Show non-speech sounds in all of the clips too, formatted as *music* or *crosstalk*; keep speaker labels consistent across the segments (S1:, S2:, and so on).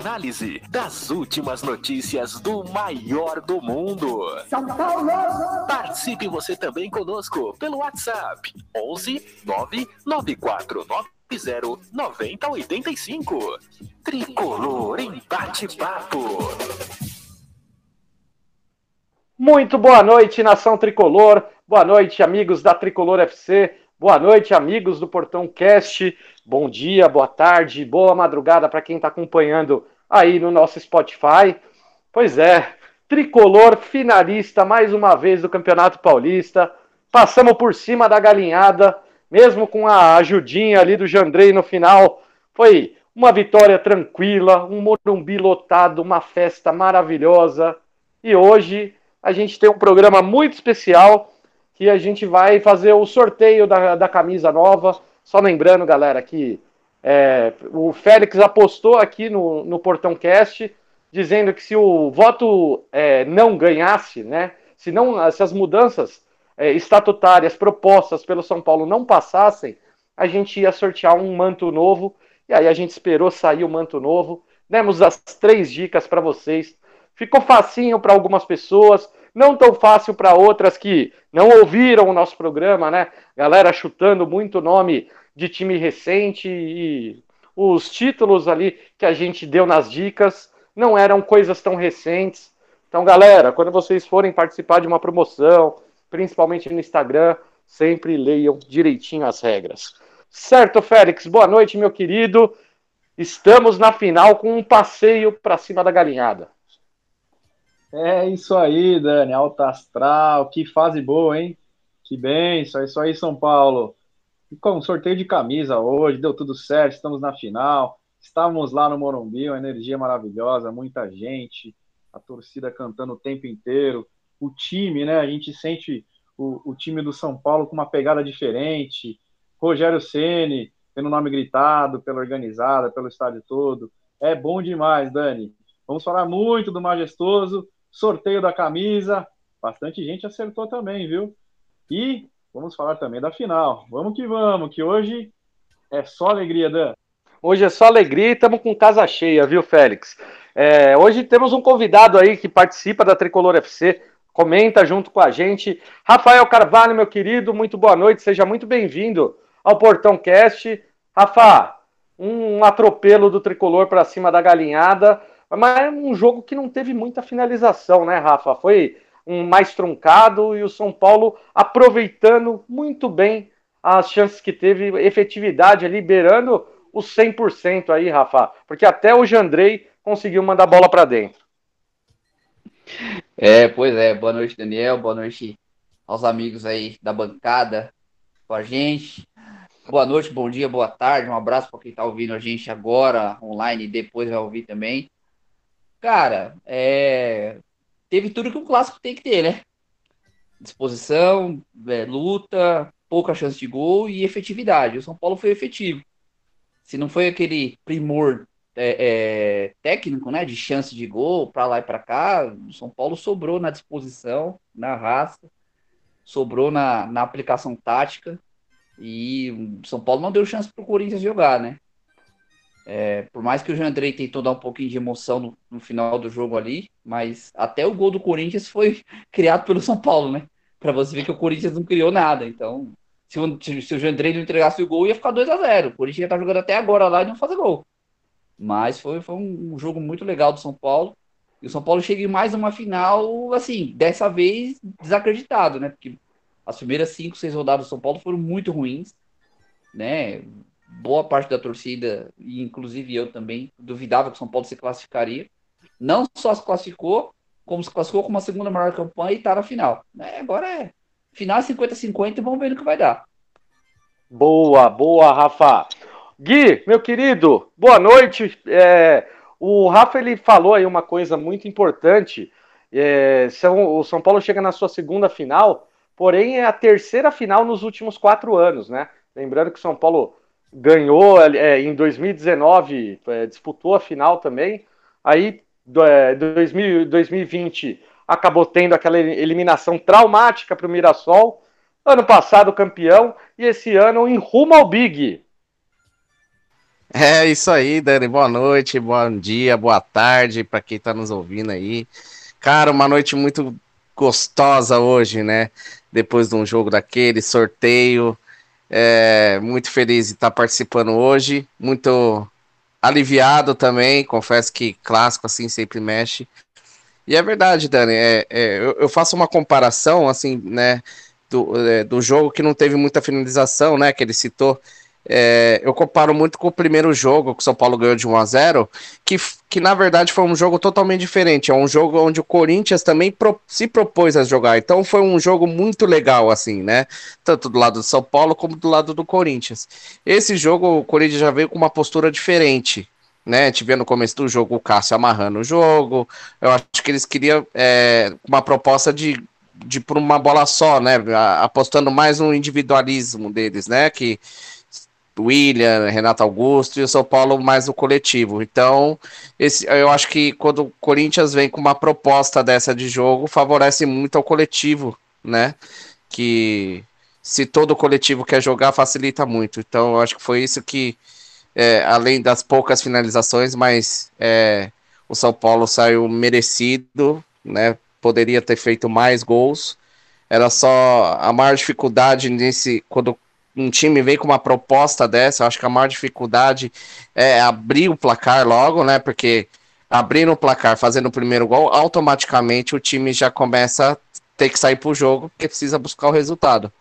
S1: análise das últimas notícias do maior do mundo.
S2: São Paulo!
S1: Participe você também conosco pelo WhatsApp 11 99490 9085. Tricolor em bate-papo.
S3: Muito boa noite, nação tricolor. Boa noite, amigos da Tricolor FC. Boa noite, amigos do Portão Cast. Bom dia, boa tarde, boa madrugada para quem está acompanhando aí no nosso Spotify. Pois é, Tricolor finalista mais uma vez do Campeonato Paulista. Passamos por cima da galinhada, mesmo com a ajudinha ali do Jandrei no final. Foi uma vitória tranquila, um Morumbi lotado, uma festa maravilhosa. E hoje a gente tem um programa muito especial que a gente vai fazer o sorteio da, da camisa nova. Só lembrando, galera, que é, o Félix apostou aqui no, no Portão Cast, dizendo que se o voto é, não ganhasse, né, se, não, se as mudanças é, estatutárias propostas pelo São Paulo não passassem, a gente ia sortear um manto novo. E aí a gente esperou sair o manto novo. Demos as três dicas para vocês. Ficou facinho para algumas pessoas, não tão fácil para outras que não ouviram o nosso programa, né? Galera chutando muito nome de time recente e os títulos ali que a gente deu nas dicas não eram coisas tão recentes. Então, galera, quando vocês forem participar de uma promoção, principalmente no Instagram, sempre leiam direitinho as regras. Certo, Félix? Boa noite, meu querido. Estamos na final com um passeio para cima da galinhada.
S4: É isso aí, Dani, alta astral, que fase boa, hein? Que bem, isso, isso aí, São Paulo. Com sorteio de camisa hoje, deu tudo certo, estamos na final. Estávamos lá no Morumbi, uma energia maravilhosa, muita gente, a torcida cantando o tempo inteiro. O time, né? A gente sente o, o time do São Paulo com uma pegada diferente. Rogério Ceni tendo o nome gritado pela organizada, pelo estádio todo. É bom demais, Dani. Vamos falar muito do majestoso sorteio da camisa. Bastante gente acertou também, viu? E vamos falar também da final. Vamos que vamos, que hoje é só alegria, Dan.
S3: Hoje é só alegria e estamos com casa cheia, viu, Félix? É, hoje temos um convidado aí que participa da Tricolor FC, comenta junto com a gente. Rafael Carvalho, meu querido, muito boa noite, seja muito bem-vindo ao Portão Cast. Rafa, um atropelo do Tricolor para cima da galinhada. Mas é um jogo que não teve muita finalização, né, Rafa? Foi um mais truncado e o São Paulo aproveitando muito bem as chances que teve, efetividade, liberando os 100% aí, Rafa. Porque até o Jandrei conseguiu mandar a bola para dentro.
S5: É, pois é. Boa noite, Daniel. Boa noite aos amigos aí da bancada com a gente. Boa noite, bom dia, boa tarde. Um abraço para quem está ouvindo a gente agora online e depois vai ouvir também. Cara, é... teve tudo que um clássico tem que ter, né? Disposição, é, luta, pouca chance de gol e efetividade. O São Paulo foi efetivo. Se não foi aquele primor é, é, técnico, né, de chance de gol para lá e para cá, o São Paulo sobrou na disposição, na raça, sobrou na, na aplicação tática e o São Paulo não deu chance para o Corinthians jogar, né? É, por mais que o Jandrei tentou dar um pouquinho de emoção no, no, final do jogo ali, mas até o gol do Corinthians foi *laughs* criado pelo São Paulo, né? Para você ver que o Corinthians não criou nada. Então, se o, se o Jandrei não entregasse o gol, ia ficar 2 a 0 O Corinthians ia estar tá jogando até agora lá e não fazer gol. Mas foi, foi um jogo muito legal do São Paulo. E o São Paulo chega em mais uma final, assim, dessa vez desacreditado, né? Porque as primeiras cinco, seis rodadas do São Paulo foram muito ruins, né? Boa parte da torcida, e inclusive eu também, duvidava que o São Paulo se classificaria. Não só se classificou, como se classificou com uma segunda maior campanha e está na final. É, agora é final 50-50 e vamos ver no que vai dar.
S3: Boa, boa, Rafa. Gui, meu querido, boa noite. É, o Rafa ele falou aí uma coisa muito importante. É, o São Paulo chega na sua segunda final porém é a terceira final nos últimos quatro anos, né? Lembrando que o São Paulo ganhou é, em 2019, é, disputou a final também. Aí, é, 2000, 2020, acabou tendo aquela eliminação traumática para o Mirassol. Ano passado, campeão, e esse ano em rumo ao Big.
S2: É isso aí, Dani. Boa noite, bom dia, boa tarde para quem está nos ouvindo aí. Cara, uma noite muito gostosa hoje, né? Depois de um jogo daquele, sorteio. É, muito feliz de estar participando hoje, muito aliviado também, confesso que clássico assim sempre mexe. E é verdade, Dani, é, é eu, eu, faço uma comparação assim, né, do, é, do jogo que não teve muita finalização, né, que ele citou, é, eu comparo muito com o primeiro jogo que o São Paulo ganhou de 1 a 0 que, que na verdade foi um jogo totalmente diferente. É um jogo onde o Corinthians também pro, se propôs a jogar. Então foi um jogo muito legal, assim, né? Tanto do lado do São Paulo como do lado do Corinthians. Esse jogo, o Corinthians já veio com uma postura diferente. Né, a no começo do jogo o Cássio amarrando o jogo. Eu acho que eles queriam é, uma proposta de, de por uma bola só, né? Apostando mais no individualismo deles, né? Que William, Renato Augusto e o São Paulo mais o coletivo. Então, esse, eu acho que quando o Corinthians vem com uma proposta dessa de jogo, favorece muito ao coletivo, né? Que se todo coletivo quer jogar, facilita muito. Então, eu acho que foi isso que, é, além das poucas finalizações, mas é, o São Paulo saiu merecido, né? Poderia ter feito mais gols. Era só a maior dificuldade nesse quando um time vem com uma proposta dessa, eu acho que a maior dificuldade é abrir o placar logo, né? Porque abrindo o placar, fazendo o primeiro gol, automaticamente o time já começa a ter que sair para o jogo, porque precisa buscar o resultado.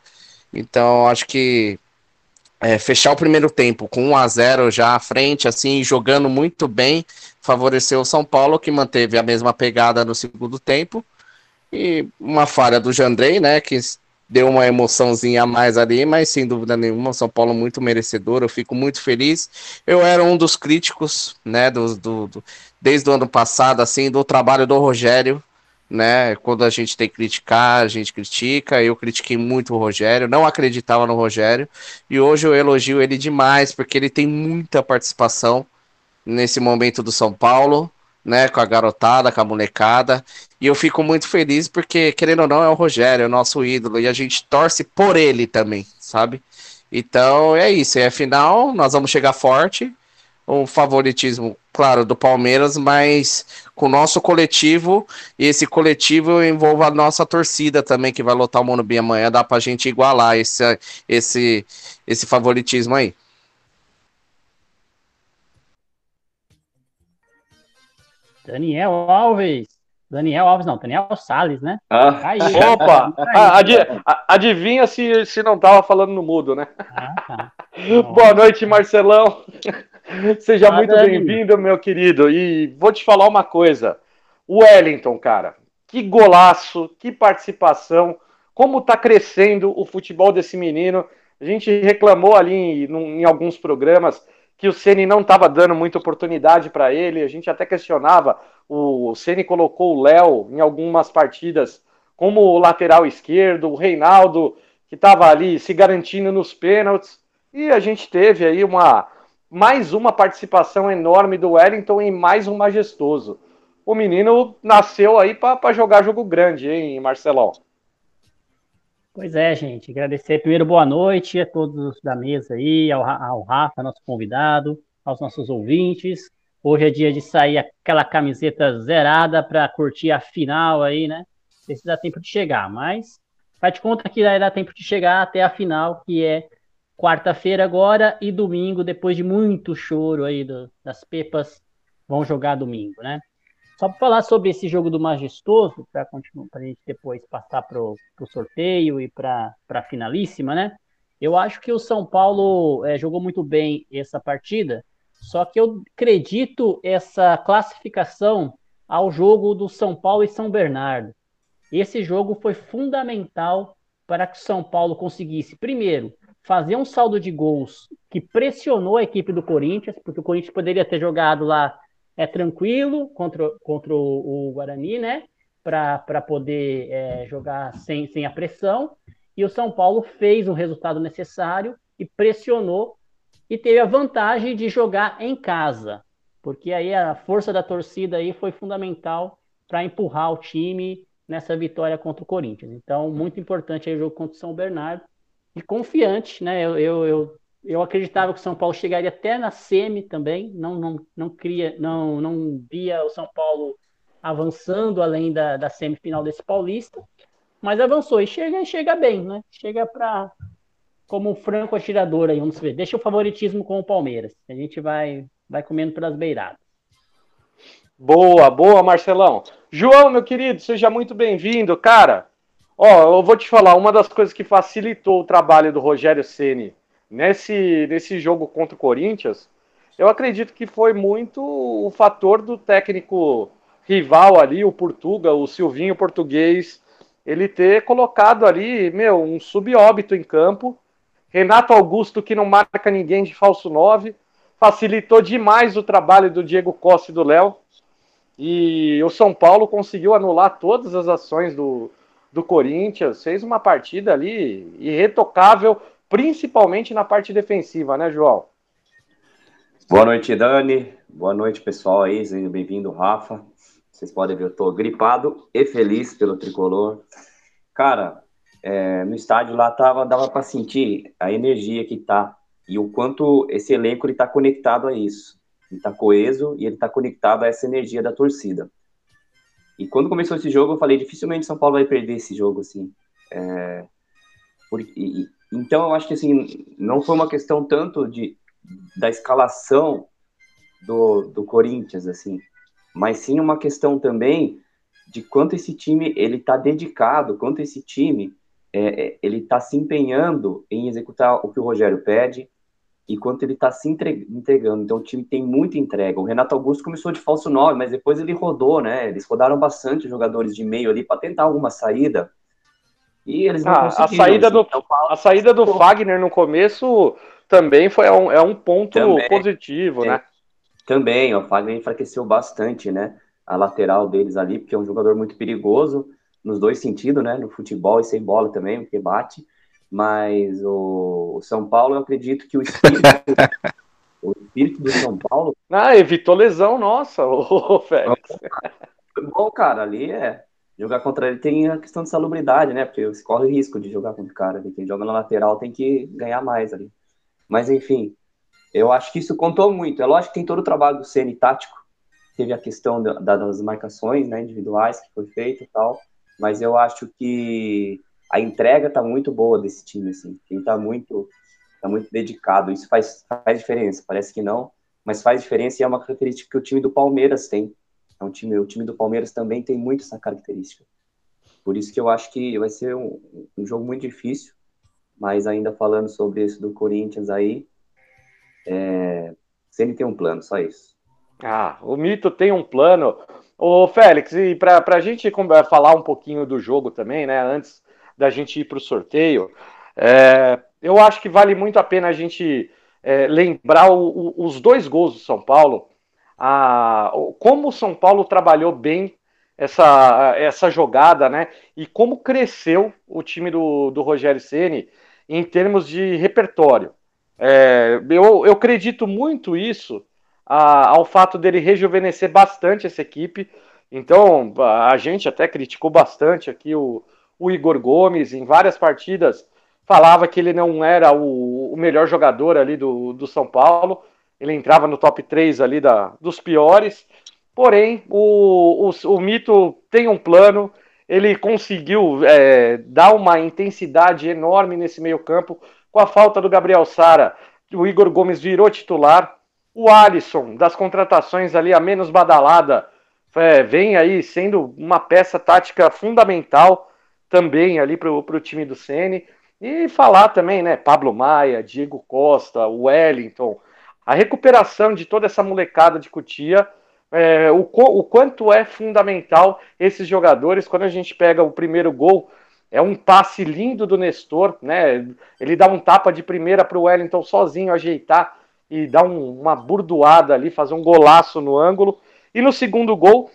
S2: Então, acho que é, fechar o primeiro tempo com 1 a 0 já à frente, assim, jogando muito bem, favoreceu o São Paulo, que manteve a mesma pegada no segundo tempo. E uma falha do Jandrei, né? Que deu uma emoçãozinha a mais ali, mas sem dúvida nenhuma, São Paulo muito merecedor, eu fico muito feliz. Eu era um dos críticos, né, do, do, do, desde o ano passado, assim, do trabalho do Rogério, né, quando a gente tem que criticar, a gente critica, eu critiquei muito o Rogério, não acreditava no Rogério, e hoje eu elogio ele demais, porque ele tem muita participação nesse momento do São Paulo, né, com a garotada, com a molecada. E eu fico muito feliz porque, querendo ou não, é o Rogério, é o nosso ídolo, e a gente torce por ele também, sabe? Então é isso, é final, nós vamos chegar forte. O favoritismo, claro, do Palmeiras, mas com o nosso coletivo, e esse coletivo envolve a nossa torcida também, que vai lotar o Monumbi amanhã, dá pra gente igualar esse, esse, esse favoritismo aí.
S6: Daniel Alves. Daniel Alves, não, Daniel Salles, né?
S3: Ah. Aí, *laughs* Opa! Aí, ah, adivinha se, se não tava falando no mudo, né? Ah, tá. *laughs* Boa noite, Marcelão. *laughs* Seja muito bem-vindo, meu querido. E vou te falar uma coisa. O Wellington, cara, que golaço, que participação, como tá crescendo o futebol desse menino. A gente reclamou ali em, em alguns programas que o Ceni não estava dando muita oportunidade para ele. A gente até questionava. O Ceni colocou o Léo em algumas partidas como lateral esquerdo, o Reinaldo que estava ali se garantindo nos pênaltis. E a gente teve aí uma mais uma participação enorme do Wellington em mais um majestoso. O menino nasceu aí para jogar jogo grande, hein, Marcelão?
S6: Pois é, gente. Agradecer primeiro boa noite a todos da mesa aí, ao, ao Rafa, nosso convidado, aos nossos ouvintes. Hoje é dia de sair aquela camiseta zerada para curtir a final aí, né? Não se dá tempo de chegar, mas faz de conta que dar tempo de chegar até a final, que é quarta-feira agora e domingo, depois de muito choro aí do, das pepas, vão jogar domingo, né? Só para falar sobre esse jogo do Majestoso, para a gente depois passar para o sorteio e para a finalíssima, né? Eu acho que o São Paulo é, jogou muito bem essa partida, só que eu acredito essa classificação ao jogo do São Paulo e São Bernardo. Esse jogo foi fundamental para que o São Paulo conseguisse, primeiro, fazer um saldo de gols que pressionou a equipe do Corinthians, porque o Corinthians poderia ter jogado lá é tranquilo contra, contra o, Guarani, né? para poder é, jogar sem, sem a pressão, e o São Paulo fez o resultado necessário e pressionou e teve a vantagem de jogar em casa, porque aí a força da torcida aí foi fundamental para empurrar o time nessa vitória contra o Corinthians. Então, muito importante aí o jogo contra o São Bernardo e confiante, né? Eu, eu, eu, eu acreditava que o São Paulo chegaria até na semi também, não não não cria, não não via o São Paulo avançando além da, da semifinal desse Paulista, mas avançou e chega chega bem, né? Chega para como um franco atirador aí, vamos ver. Deixa o favoritismo com o Palmeiras. A gente vai vai comendo pelas beiradas.
S3: Boa, boa, Marcelão. João, meu querido, seja muito bem-vindo, cara. Ó, eu vou te falar, uma das coisas que facilitou o trabalho do Rogério Ceni nesse, nesse jogo contra o Corinthians, eu acredito que foi muito o fator do técnico rival ali, o Portuga, o Silvinho português, ele ter colocado ali, meu, um subóbito em campo. Renato Augusto, que não marca ninguém de falso 9, facilitou demais o trabalho do Diego Costa e do Léo. E o São Paulo conseguiu anular todas as ações do, do Corinthians, fez uma partida ali irretocável, principalmente na parte defensiva, né, João?
S7: Boa noite, Dani. Boa noite, pessoal aí. Bem-vindo, Rafa. Vocês podem ver, eu tô gripado e feliz pelo tricolor. Cara, é, no estádio lá tava, dava para sentir a energia que tá e o quanto esse elenco ele tá conectado a isso. Ele tá coeso e ele tá conectado a essa energia da torcida. E quando começou esse jogo, eu falei, dificilmente São Paulo vai perder esse jogo, assim. É, por, e, então, eu acho que, assim, não foi uma questão tanto de, da escalação do, do Corinthians, assim, mas sim uma questão também de quanto esse time, ele tá dedicado, quanto esse time, é, é ele tá se empenhando em executar o que o Rogério pede, e quanto ele está se entregando. Então o time tem muita entrega. O Renato Augusto começou de falso 9, mas depois ele rodou, né? Eles rodaram bastante jogadores de meio ali para tentar alguma saída. E eles não
S3: ah, A saída, assim. do, então, a saída do Fagner no começo também foi um, é um ponto também, positivo, é, né?
S7: Também, o Fagner enfraqueceu bastante, né? A lateral deles ali, porque é um jogador muito perigoso nos dois sentidos, né? No futebol e sem bola também, porque bate. Mas o, o São Paulo, eu acredito que o espírito, *laughs* o espírito do São Paulo.
S3: Ah, evitou lesão, nossa, *laughs* o Félix.
S7: Bom, cara, ali é. Jogar contra ele tem a questão de salubridade, né? Porque você corre risco de jogar contra o cara. Quem joga na lateral tem que ganhar mais ali. Mas, enfim, eu acho que isso contou muito. É lógico que tem todo o trabalho do CN tático. Teve a questão da, das marcações né, individuais que foi feito e tal. Mas eu acho que a entrega tá muito boa desse time, assim. Quem tá muito, tá muito dedicado. Isso faz, faz diferença. Parece que não, mas faz diferença e é uma característica que o time do Palmeiras tem. É um time, o time do Palmeiras também tem muito essa característica. Por isso que eu acho que vai ser um, um jogo muito difícil. Mas ainda falando sobre isso do Corinthians aí, é, sempre tem um plano, só isso.
S3: Ah, o Mito tem um plano. Ô, Félix, e para a gente falar um pouquinho do jogo também, né? Antes da gente ir para o sorteio, é, eu acho que vale muito a pena a gente é, lembrar o, o, os dois gols do São Paulo, a, como o São Paulo trabalhou bem essa, essa jogada, né? E como cresceu o time do, do Rogério Ceni em termos de repertório. É, eu, eu acredito muito isso a, ao fato dele rejuvenescer bastante essa equipe. Então, a gente até criticou bastante aqui o, o Igor Gomes em várias partidas falava que ele não era o, o melhor jogador ali do, do São Paulo. Ele entrava no top 3 ali da, dos piores. Porém, o, o, o Mito tem um plano. Ele conseguiu é, dar uma intensidade enorme nesse meio-campo. Com a falta do Gabriel Sara, o Igor Gomes virou titular. O Alisson, das contratações ali a menos badalada, é, vem aí sendo uma peça tática fundamental também ali para o time do Sene. E falar também, né? Pablo Maia, Diego Costa, Wellington, a recuperação de toda essa molecada de Cutia, é, o, o quanto é fundamental esses jogadores. Quando a gente pega o primeiro gol, é um passe lindo do Nestor, né? Ele dá um tapa de primeira para o Wellington sozinho ajeitar e dar um, uma burdoada ali, fazer um golaço no ângulo. E no segundo gol,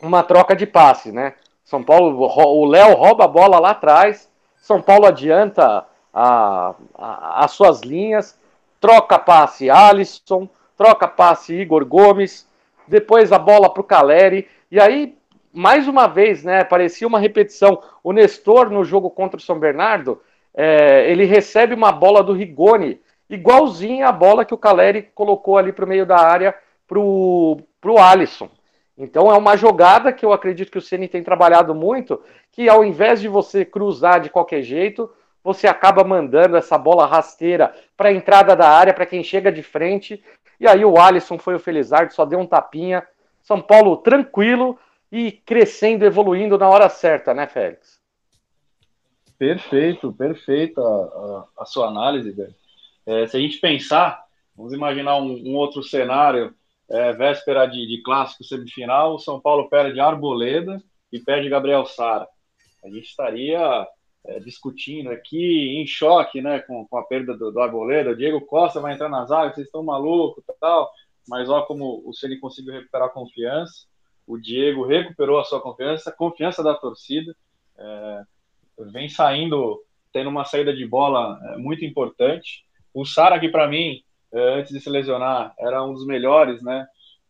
S3: uma troca de passe, né? São Paulo, o Léo rouba a bola lá atrás, São Paulo adianta a, a, as suas linhas, troca passe Alisson, troca passe Igor Gomes, depois a bola para o Caleri, e aí, mais uma vez, né, parecia uma repetição. O Nestor, no jogo contra o São Bernardo, é, ele recebe uma bola do Rigoni, igualzinha a bola que o Caleri colocou ali para o meio da área para o Alisson. Então é uma jogada que eu acredito que o Ceni tem trabalhado muito, que ao invés de você cruzar de qualquer jeito, você acaba mandando essa bola rasteira para a entrada da área, para quem chega de frente. E aí o Alisson foi o Felizardo, só deu um tapinha. São Paulo tranquilo e crescendo, evoluindo na hora certa, né, Félix?
S4: Perfeito, perfeita a, a, sua análise, velho. É, se a gente pensar, vamos imaginar um, um outro cenário é, véspera de, de, clássico semifinal, o São Paulo perde Arboleda e perde Gabriel Sara. A gente estaria é, discutindo aqui em choque né, com, com a perda do, do, Arboleda. O Diego Costa vai entrar na zaga, vocês estão malucos tal. Mas olha como o Ceni conseguiu recuperar a confiança. O Diego recuperou a sua confiança, a confiança da torcida. É, vem saindo, tendo uma saída de bola é, muito importante. O Sara, que para mim é, antes de se lesionar, era um dos melhores, né?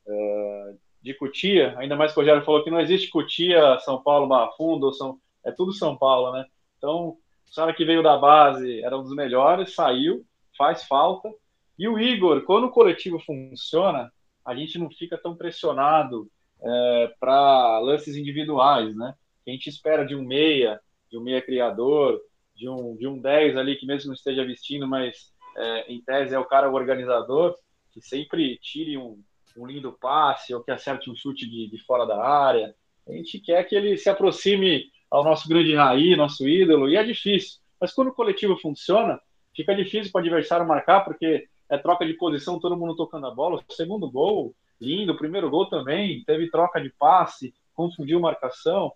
S4: É, de Cutia, ainda mais que o Rogério falou que não existe Cutia, São Paulo, Barra Fundo, São, é tudo São Paulo, né? Então, o Sara que veio da base era um dos melhores, saiu, faz falta. E o Igor, quando o coletivo funciona, a gente não fica tão pressionado é, para lances individuais, né? a gente espera de um meia, de um meia criador, de um, de um 10 ali que mesmo não esteja vestindo, mas é, em tese é o cara organizador, que sempre tire um, um lindo passe ou que acerte um chute de, de fora da área. A gente quer que ele se aproxime ao nosso grande Raí, nosso ídolo, e é difícil. Mas quando o coletivo funciona, fica difícil para o adversário marcar, porque é troca de posição, todo mundo tocando a bola. O segundo gol, lindo. O primeiro gol também, teve troca de passe, confundiu marcação.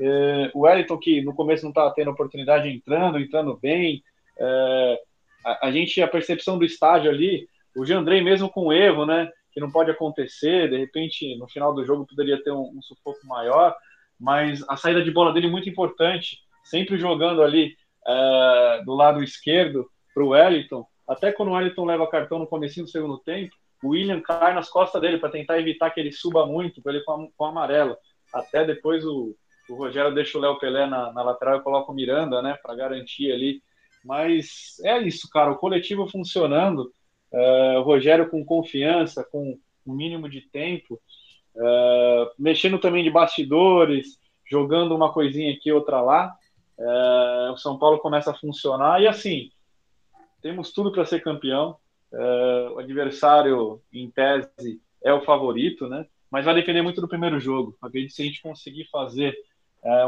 S4: É, o Wellington, que no começo não estava tendo oportunidade, entrando, entrando bem. É, a, a, gente, a percepção do estádio ali, o Jandrei mesmo com o Evo, né, que não pode acontecer, de repente no final do jogo poderia ter um, um sufoco maior, mas a saída de bola dele é muito importante, sempre jogando ali é, do lado esquerdo para o Wellington, até quando o Wellington leva cartão no começo do segundo tempo, o William cai nas costas dele para tentar evitar que ele suba muito, para ele com, com amarelo. Até depois o, o Rogério deixa o Léo Pelé na, na lateral e coloca o Miranda, né, para garantir ali mas é isso, cara, o coletivo funcionando, uh, o Rogério com confiança, com um mínimo de tempo, uh, mexendo também de bastidores, jogando uma coisinha aqui, outra lá, uh, o São Paulo começa a funcionar e assim, temos tudo para ser campeão. o adversário, em tese, é o favorito, né? Mas vai depender muito do primeiro jogo. Acredito se a gente conseguir fazer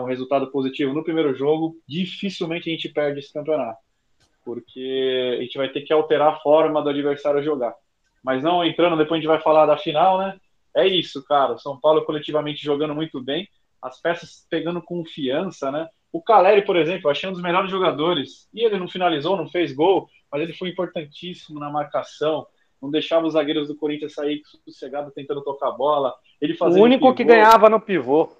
S4: um resultado positivo no primeiro jogo, dificilmente a gente perde esse campeonato, porque a gente vai ter que alterar a forma do adversário jogar. Mas não entrando, depois a gente vai falar da final, né? É isso, cara. O São Paulo coletivamente jogando muito bem, as peças pegando confiança, né? O Caleri, por exemplo, eu achei um dos melhores jogadores. E ele não finalizou, não fez gol, mas ele foi importantíssimo na marcação. Não deixava os zagueiros do Corinthians sair sossegado tentando tocar a bola. Ele
S3: o único pivô. que ganhava no pivô.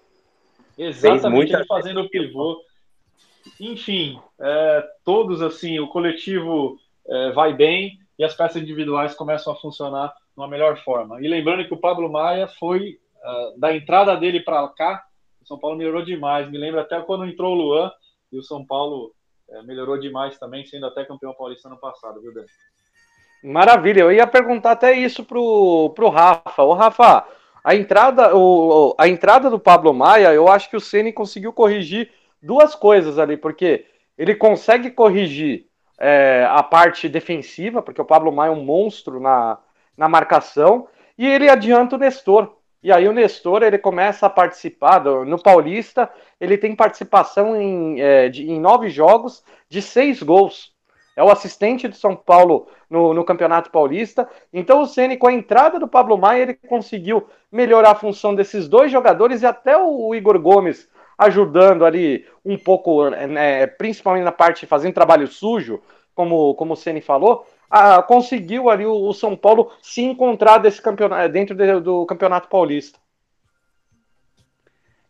S4: Exatamente, ele fazendo o pivô. Enfim, é, todos assim, o coletivo é, vai bem e as peças individuais começam a funcionar de uma melhor forma. E lembrando que o Pablo Maia foi uh, da entrada dele para cá, o São Paulo melhorou demais. Me lembra até quando entrou o Luan e o São Paulo é, melhorou demais também, sendo até campeão paulista no passado, viu, Dan?
S3: Maravilha, eu ia perguntar até isso pro, pro Rafa. Ô, Rafa, a entrada, o, a entrada do Pablo Maia, eu acho que o Ceni conseguiu corrigir duas coisas ali, porque ele consegue corrigir é, a parte defensiva, porque o Pablo Maia é um monstro na, na marcação, e ele adianta o Nestor. E aí o Nestor ele começa a participar do, no Paulista, ele tem participação em, é, de, em nove jogos de seis gols. É o assistente do São Paulo no, no Campeonato Paulista. Então o Ceni, com a entrada do Pablo Maia, ele conseguiu melhorar a função desses dois jogadores e até o Igor Gomes ajudando ali um pouco, né, principalmente na parte de fazendo trabalho sujo, como, como o Ceni falou, a, conseguiu ali o, o, São Paulo se encontrar desse campeonato, dentro de, do Campeonato Paulista.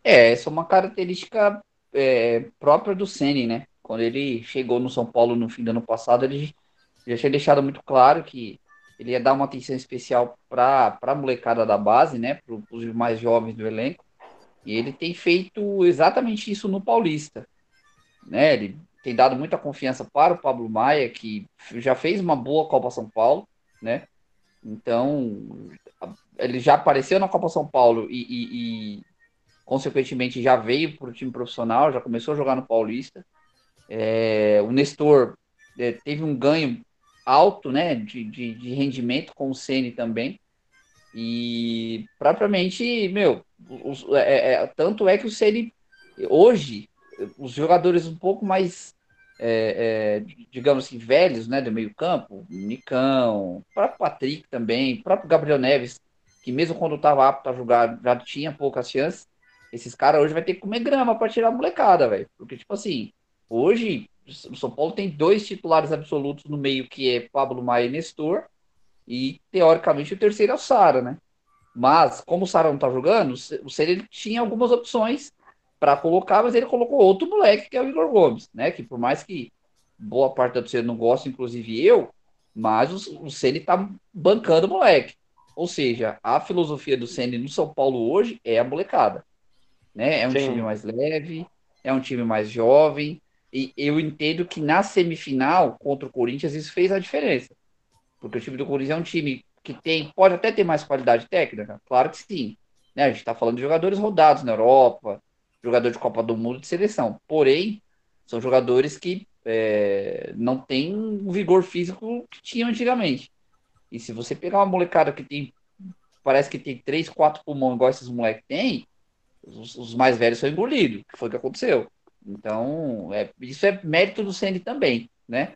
S5: É, essa é uma característica é, própria do Ceni, né? Quando ele chegou no São Paulo no fim do ano passado, ele já tinha deixado muito claro que ele ia dar uma atenção especial para a molecada da base, né? Para os mais jovens do elenco. E ele tem feito exatamente isso no Paulista. Né? Ele tem dado muita confiança para o Pablo Maia, que já fez uma boa Copa São Paulo, né? Então, ele já apareceu na Copa São Paulo e, e, e consequentemente, já veio para o time profissional, já começou a jogar no Paulista. É, o Nestor é, teve um ganho alto né, de, de, de rendimento com o Ceni também. E propriamente, meu, os, é, é, tanto é que o Ceni hoje, os jogadores um pouco mais, é, é digamos assim, velhos, né, do meio campo, Nicão, próprio Patrick também, próprio Gabriel Neves, que mesmo quando estava apto a jogar, já tinha poucas chances. Esses caras hoje vai ter que comer grama para tirar a molecada, velho. Porque, tipo assim, hoje o São Paulo tem dois titulares absolutos no meio, que é Pablo Maia e Nestor. E, teoricamente, o terceiro é o Sara, né? Mas, como o Sara não tá jogando, o Ceni tinha algumas opções para colocar, mas ele colocou outro moleque, que é o Igor Gomes, né? Que por mais que boa parte da torcida não gosta, inclusive eu, mas o, o Ceni tá bancando o moleque. Ou seja, a filosofia do Ceni no São Paulo hoje é a molecada. Né? É um Sim. time mais leve, é um time mais jovem, e eu entendo que na semifinal contra o Corinthians isso fez a diferença. Porque o time do Corinthians é um time que tem, pode até ter mais qualidade técnica, claro que sim. Né? A gente está falando de jogadores rodados na Europa, jogador de Copa do Mundo de seleção. Porém, são jogadores que é, não têm o vigor físico que tinham antigamente. E se você pegar uma molecada que tem, parece que tem três, quatro pulmões, igual esses moleques têm, os, os, mais velhos são engolidos, que foi o que aconteceu. Então, é, isso é mérito do CN também, né?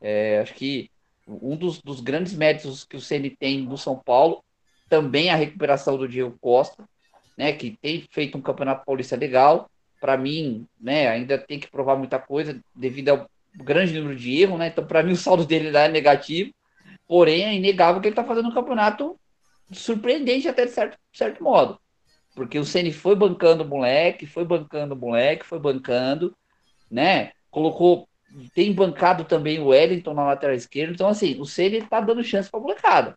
S5: É, acho que um dos, dos, grandes méritos que o CN tem no São Paulo também a recuperação do Diego Costa, né? Que tem feito um campeonato paulista legal. Para mim, né? Ainda tem que provar muita coisa devido ao grande número de erros, né? Então, para mim, o saldo dele lá é negativo. Porém, é inegável que ele está fazendo um campeonato surpreendente até de certo, certo modo. Porque o Ceni foi bancando o moleque, foi bancando o moleque, foi bancando, né? Colocou, tem bancado também o Wellington na lateral esquerda. Então, assim, o Ceni tá dando chance pra molecada.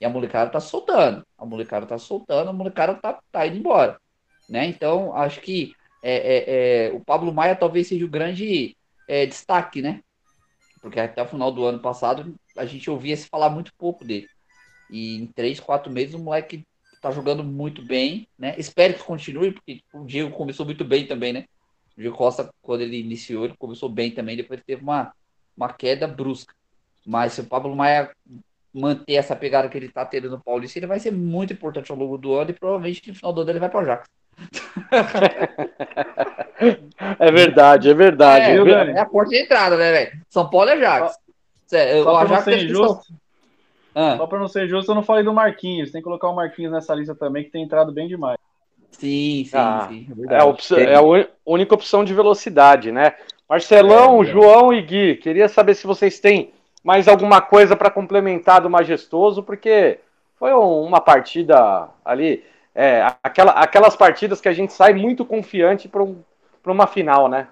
S5: E a molecada tá soltando. A molecada tá soltando, a molecada tá, tá indo embora. Né? Então, acho que é, é, é, o Pablo Maia talvez seja o grande é, destaque, né? Porque até o final do ano passado a gente ouvia se falar muito pouco dele. E em três, quatro meses o moleque tá jogando muito bem, né? Espero que continue, porque o Diego começou muito bem também, né? O Diego Costa, quando ele iniciou, ele começou bem também, depois teve uma, uma queda brusca. Mas se o Pablo Maia manter essa pegada que ele tá tendo no Paulista, ele vai ser muito importante ao longo do ano e provavelmente no final do ano ele vai para o Ajax. *laughs*
S3: é verdade, é verdade.
S5: É, é, a porta de entrada, né, velho? São Paulo é Ajax.
S4: Só, o Ajax é injusto. Ah. Só para não ser justo, eu não falei do Marquinhos. Tem que colocar o Marquinhos nessa lista também, que tem entrado bem demais.
S5: Sim, sim, ah, sim.
S3: É, é, a, opção, é a única opção de velocidade, né? Marcelão, é, é. João e Gui, queria saber se vocês têm mais alguma coisa para complementar do Majestoso, porque foi uma partida ali, é, aquela, aquelas partidas que a gente sai muito confiante para um, uma final, né?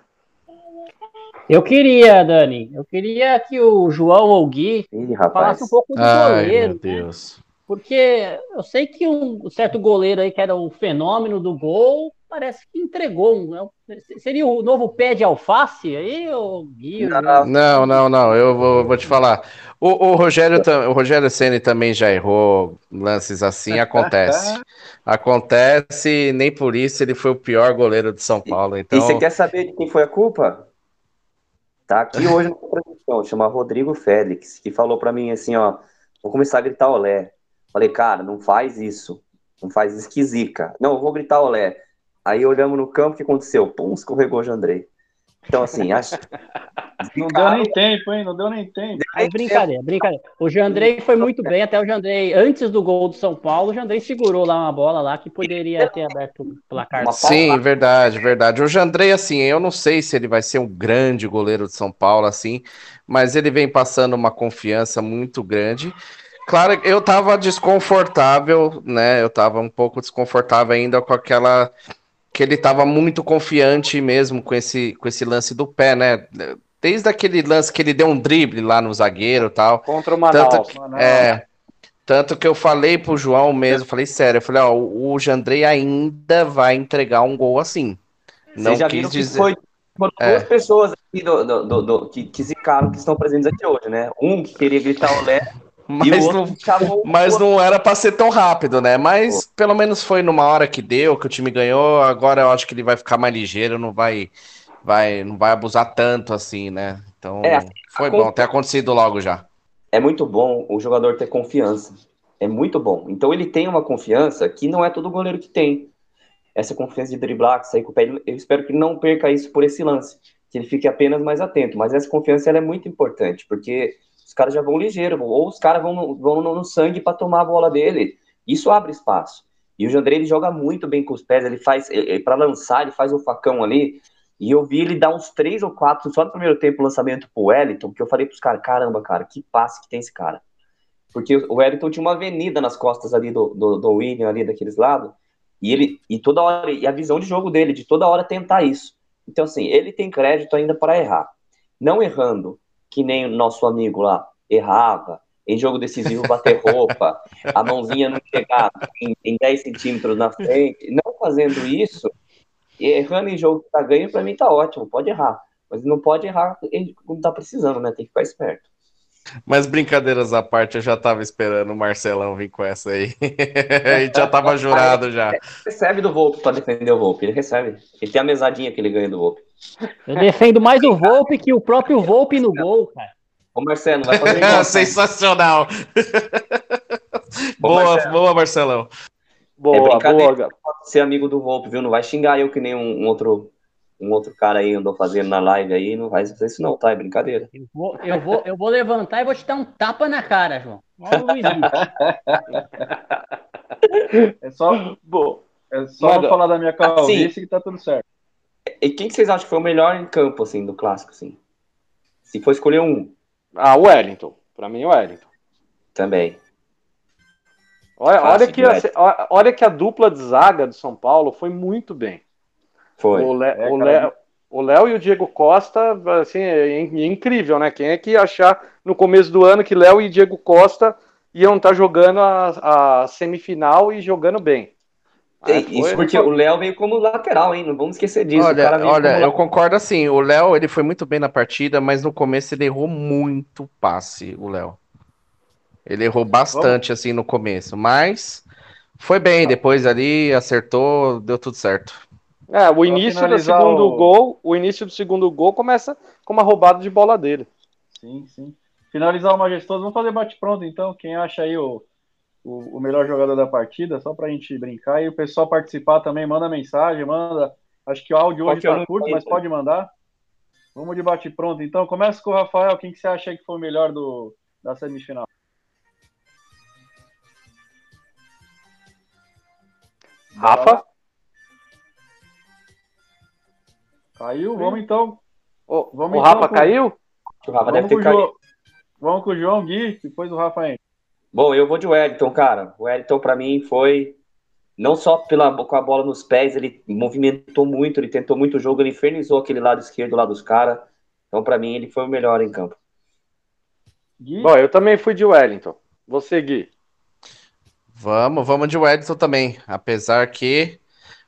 S6: Eu queria, Dani, eu queria que o João ou o Gui Ih, falasse um pouco do Ai, goleiro. Meu Deus. Né? Porque eu sei que um certo goleiro aí, que era o fenômeno do gol, parece que entregou. seria o novo pé de alface aí, o Gui?
S2: Não, não, não, eu vou, vou te falar. O, o Rogério, o Rogério Ceni também já errou lances assim, acontece. *laughs* acontece, nem por isso ele foi o pior goleiro de São Paulo. Então...
S7: E você quer saber de quem foi a culpa? Tá aqui *laughs* hoje na transmissão, chama Rodrigo Félix, que falou para mim assim, ó, vou começar a gritar olé. Falei, cara, não faz isso. Não faz esquisica. Não, eu vou gritar olé. Aí olhamos no campo, o que aconteceu? Pum, escorregou o Andrei. Então, assim, *laughs* acho.
S4: Não deu nem tempo, hein? Não deu nem tempo.
S6: É brincadeira, brincadeira. O Jandrei foi muito bem, até o Jandrei, antes do gol do São Paulo, o Jandrei segurou lá uma bola lá que poderia ter aberto o placar.
S2: Sim, verdade, verdade. O Jandrei, assim, eu não sei se ele vai ser um grande goleiro de São Paulo, assim, mas ele vem passando uma confiança muito grande. Claro, eu tava desconfortável, né? Eu tava um pouco desconfortável ainda com aquela que ele tava muito confiante mesmo com esse, com esse lance do pé, né? Desde aquele lance que ele deu um drible lá no zagueiro e tal.
S3: Contra o Manaus.
S2: Tanto que, é, tanto que eu falei pro João mesmo, falei sério, eu falei, ó, o Jandrei ainda vai entregar um gol assim. Não
S7: Vocês já
S2: quis
S7: viram que
S2: dizer.
S7: foi foram
S2: É.
S7: duas pessoas aqui do, do, do- do- que, que zicaram que estão presentes aqui hoje, né? Um que queria gritar o Lé
S2: Mas não,
S7: chamou
S2: mas não era pra ser tão rápido, né? Mas pelo menos foi numa hora que deu, que o time ganhou. Agora eu acho que ele vai ficar mais ligeiro, não vai, vai, não vai abusar tanto assim, né? Então
S7: É,
S2: foi bom
S7: conta-
S2: ter acontecido logo já.
S7: É muito bom o jogador ter confiança. É muito bom. Então ele tem uma confiança que não é todo goleiro que tem. Essa confiança de driblar, sair com o pé. Eu espero que ele não perca isso por esse lance. Que ele fique apenas mais atento. Mas essa confiança é muito importante, porque os caras já vão ligeiro, ou os caras vão no, vão no, no sangue para tomar a bola dele. Isso abre espaço. E o Jandrei ele joga muito bem com os pés, ele faz, para lançar, ele faz o facão ali. E eu vi ele dar uns três ou quatro, só no primeiro tempo, lançamento pro Wellington, que eu falei pros caras, caramba, cara, que passe que tem esse cara. Porque o Wellington tinha uma avenida nas costas ali do, do, do William, ali daqueles lados, e ele, e toda hora, e a visão de jogo dele, de toda hora tentar isso. Então, assim, ele tem crédito ainda para errar. Não errando, que nem o nosso amigo lá errava, em jogo decisivo bater roupa, *laughs* a mãozinha não chegar em, em 10 centímetros na frente, não fazendo isso, errando em jogo que tá ganho, para mim tá ótimo, pode errar. Mas não pode errar quando tá precisando, né? Tem que ficar esperto.
S2: Mas brincadeiras à parte, eu já tava esperando o Marcelão vir com essa aí. *laughs* e já tava jurado já.
S7: Recebe do Volpe para defender o Volpe, ele recebe. Ele tem a mesadinha que ele ganha do Volpe.
S6: Eu defendo mais o Volpe que o próprio Volpe no gol, cara.
S7: Ô Marcelo, vai fazer *laughs* igual.
S2: Sensacional. Boa,
S7: Marcelo.
S2: boa, Marcelão.
S7: É
S3: Boa,
S7: brincadeira.
S3: boa.
S7: Ser amigo do Volpe, viu? Não vai xingar eu que nem um, um outro um outro cara aí andou fazendo na live aí, não vai fazer isso não, tá? É brincadeira.
S6: Eu vou, eu, vou, eu vou levantar e vou te dar um tapa na cara, João. Olha o Luizinho. *laughs*
S4: É só,
S3: Boa.
S4: é só falar da minha calvície
S7: Assim.
S4: que tá tudo certo.
S7: E quem que vocês acham que foi o melhor em campo, assim, do clássico, assim? Se for escolher um,
S3: Ah, o Wellington. Pra mim, o Wellington.
S7: também.
S3: Olha,
S7: Fácil
S3: olha, que, a, olha que a dupla de zaga do São Paulo foi muito bem.
S7: Foi.
S3: O
S4: É,
S3: o. Léo o Léo e o Diego Costa, assim, é in- incrível, né? Quem é que ia achar no começo do ano que Léo e Diego Costa iam estar jogando a, a semifinal e jogando bem?
S7: É,
S3: Ah,
S7: isso porque o Léo veio como lateral, hein? Não vamos esquecer disso. o
S2: Olha,
S7: cara veio
S2: olha,
S7: como
S2: eu concordo assim. O Léo, ele foi muito bem na partida, mas no começo ele errou muito passe, o Léo. Ele errou bastante assim no começo, mas foi bem. Depois ali acertou, deu tudo certo.
S3: É, o início do segundo
S4: o-
S3: gol, o início do segundo gol começa com uma roubada de bola dele.
S4: Sim, sim. Finalizar o majestoso, vamos fazer bate-pronto então. Quem acha aí o, o, o melhor jogador da partida, só pra gente brincar. E o pessoal participar também, manda mensagem, manda. Acho que o áudio hoje
S7: Qualquer
S4: tá
S7: um
S4: curto, mas pode mandar. Vamos de bate-pronto então. Começa com o Rafael. Quem que você acha que foi o melhor do, da semifinal?
S3: Rafa?
S4: Caiu? Vamos então.
S3: O,
S4: Vamos
S3: o
S4: então
S3: Rafa
S4: com-
S3: caiu?
S7: O Rafa
S4: Vamos
S7: deve
S4: com,
S7: ter
S4: o
S7: caído.
S4: João, vamos com o João Gui, depois o Rafa entra.
S7: Bom, eu vou de Wellington, cara. O Wellington, pra mim, foi. Não só pela, com a bola nos pés, ele movimentou muito, ele tentou muito o jogo, ele infernizou aquele lado esquerdo lá dos caras. Então, pra mim, ele foi o melhor em campo.
S4: Gui,
S3: Bom, eu também fui de Wellington. Você, Gui.
S2: Vamos, vamos de Wellington também. Apesar que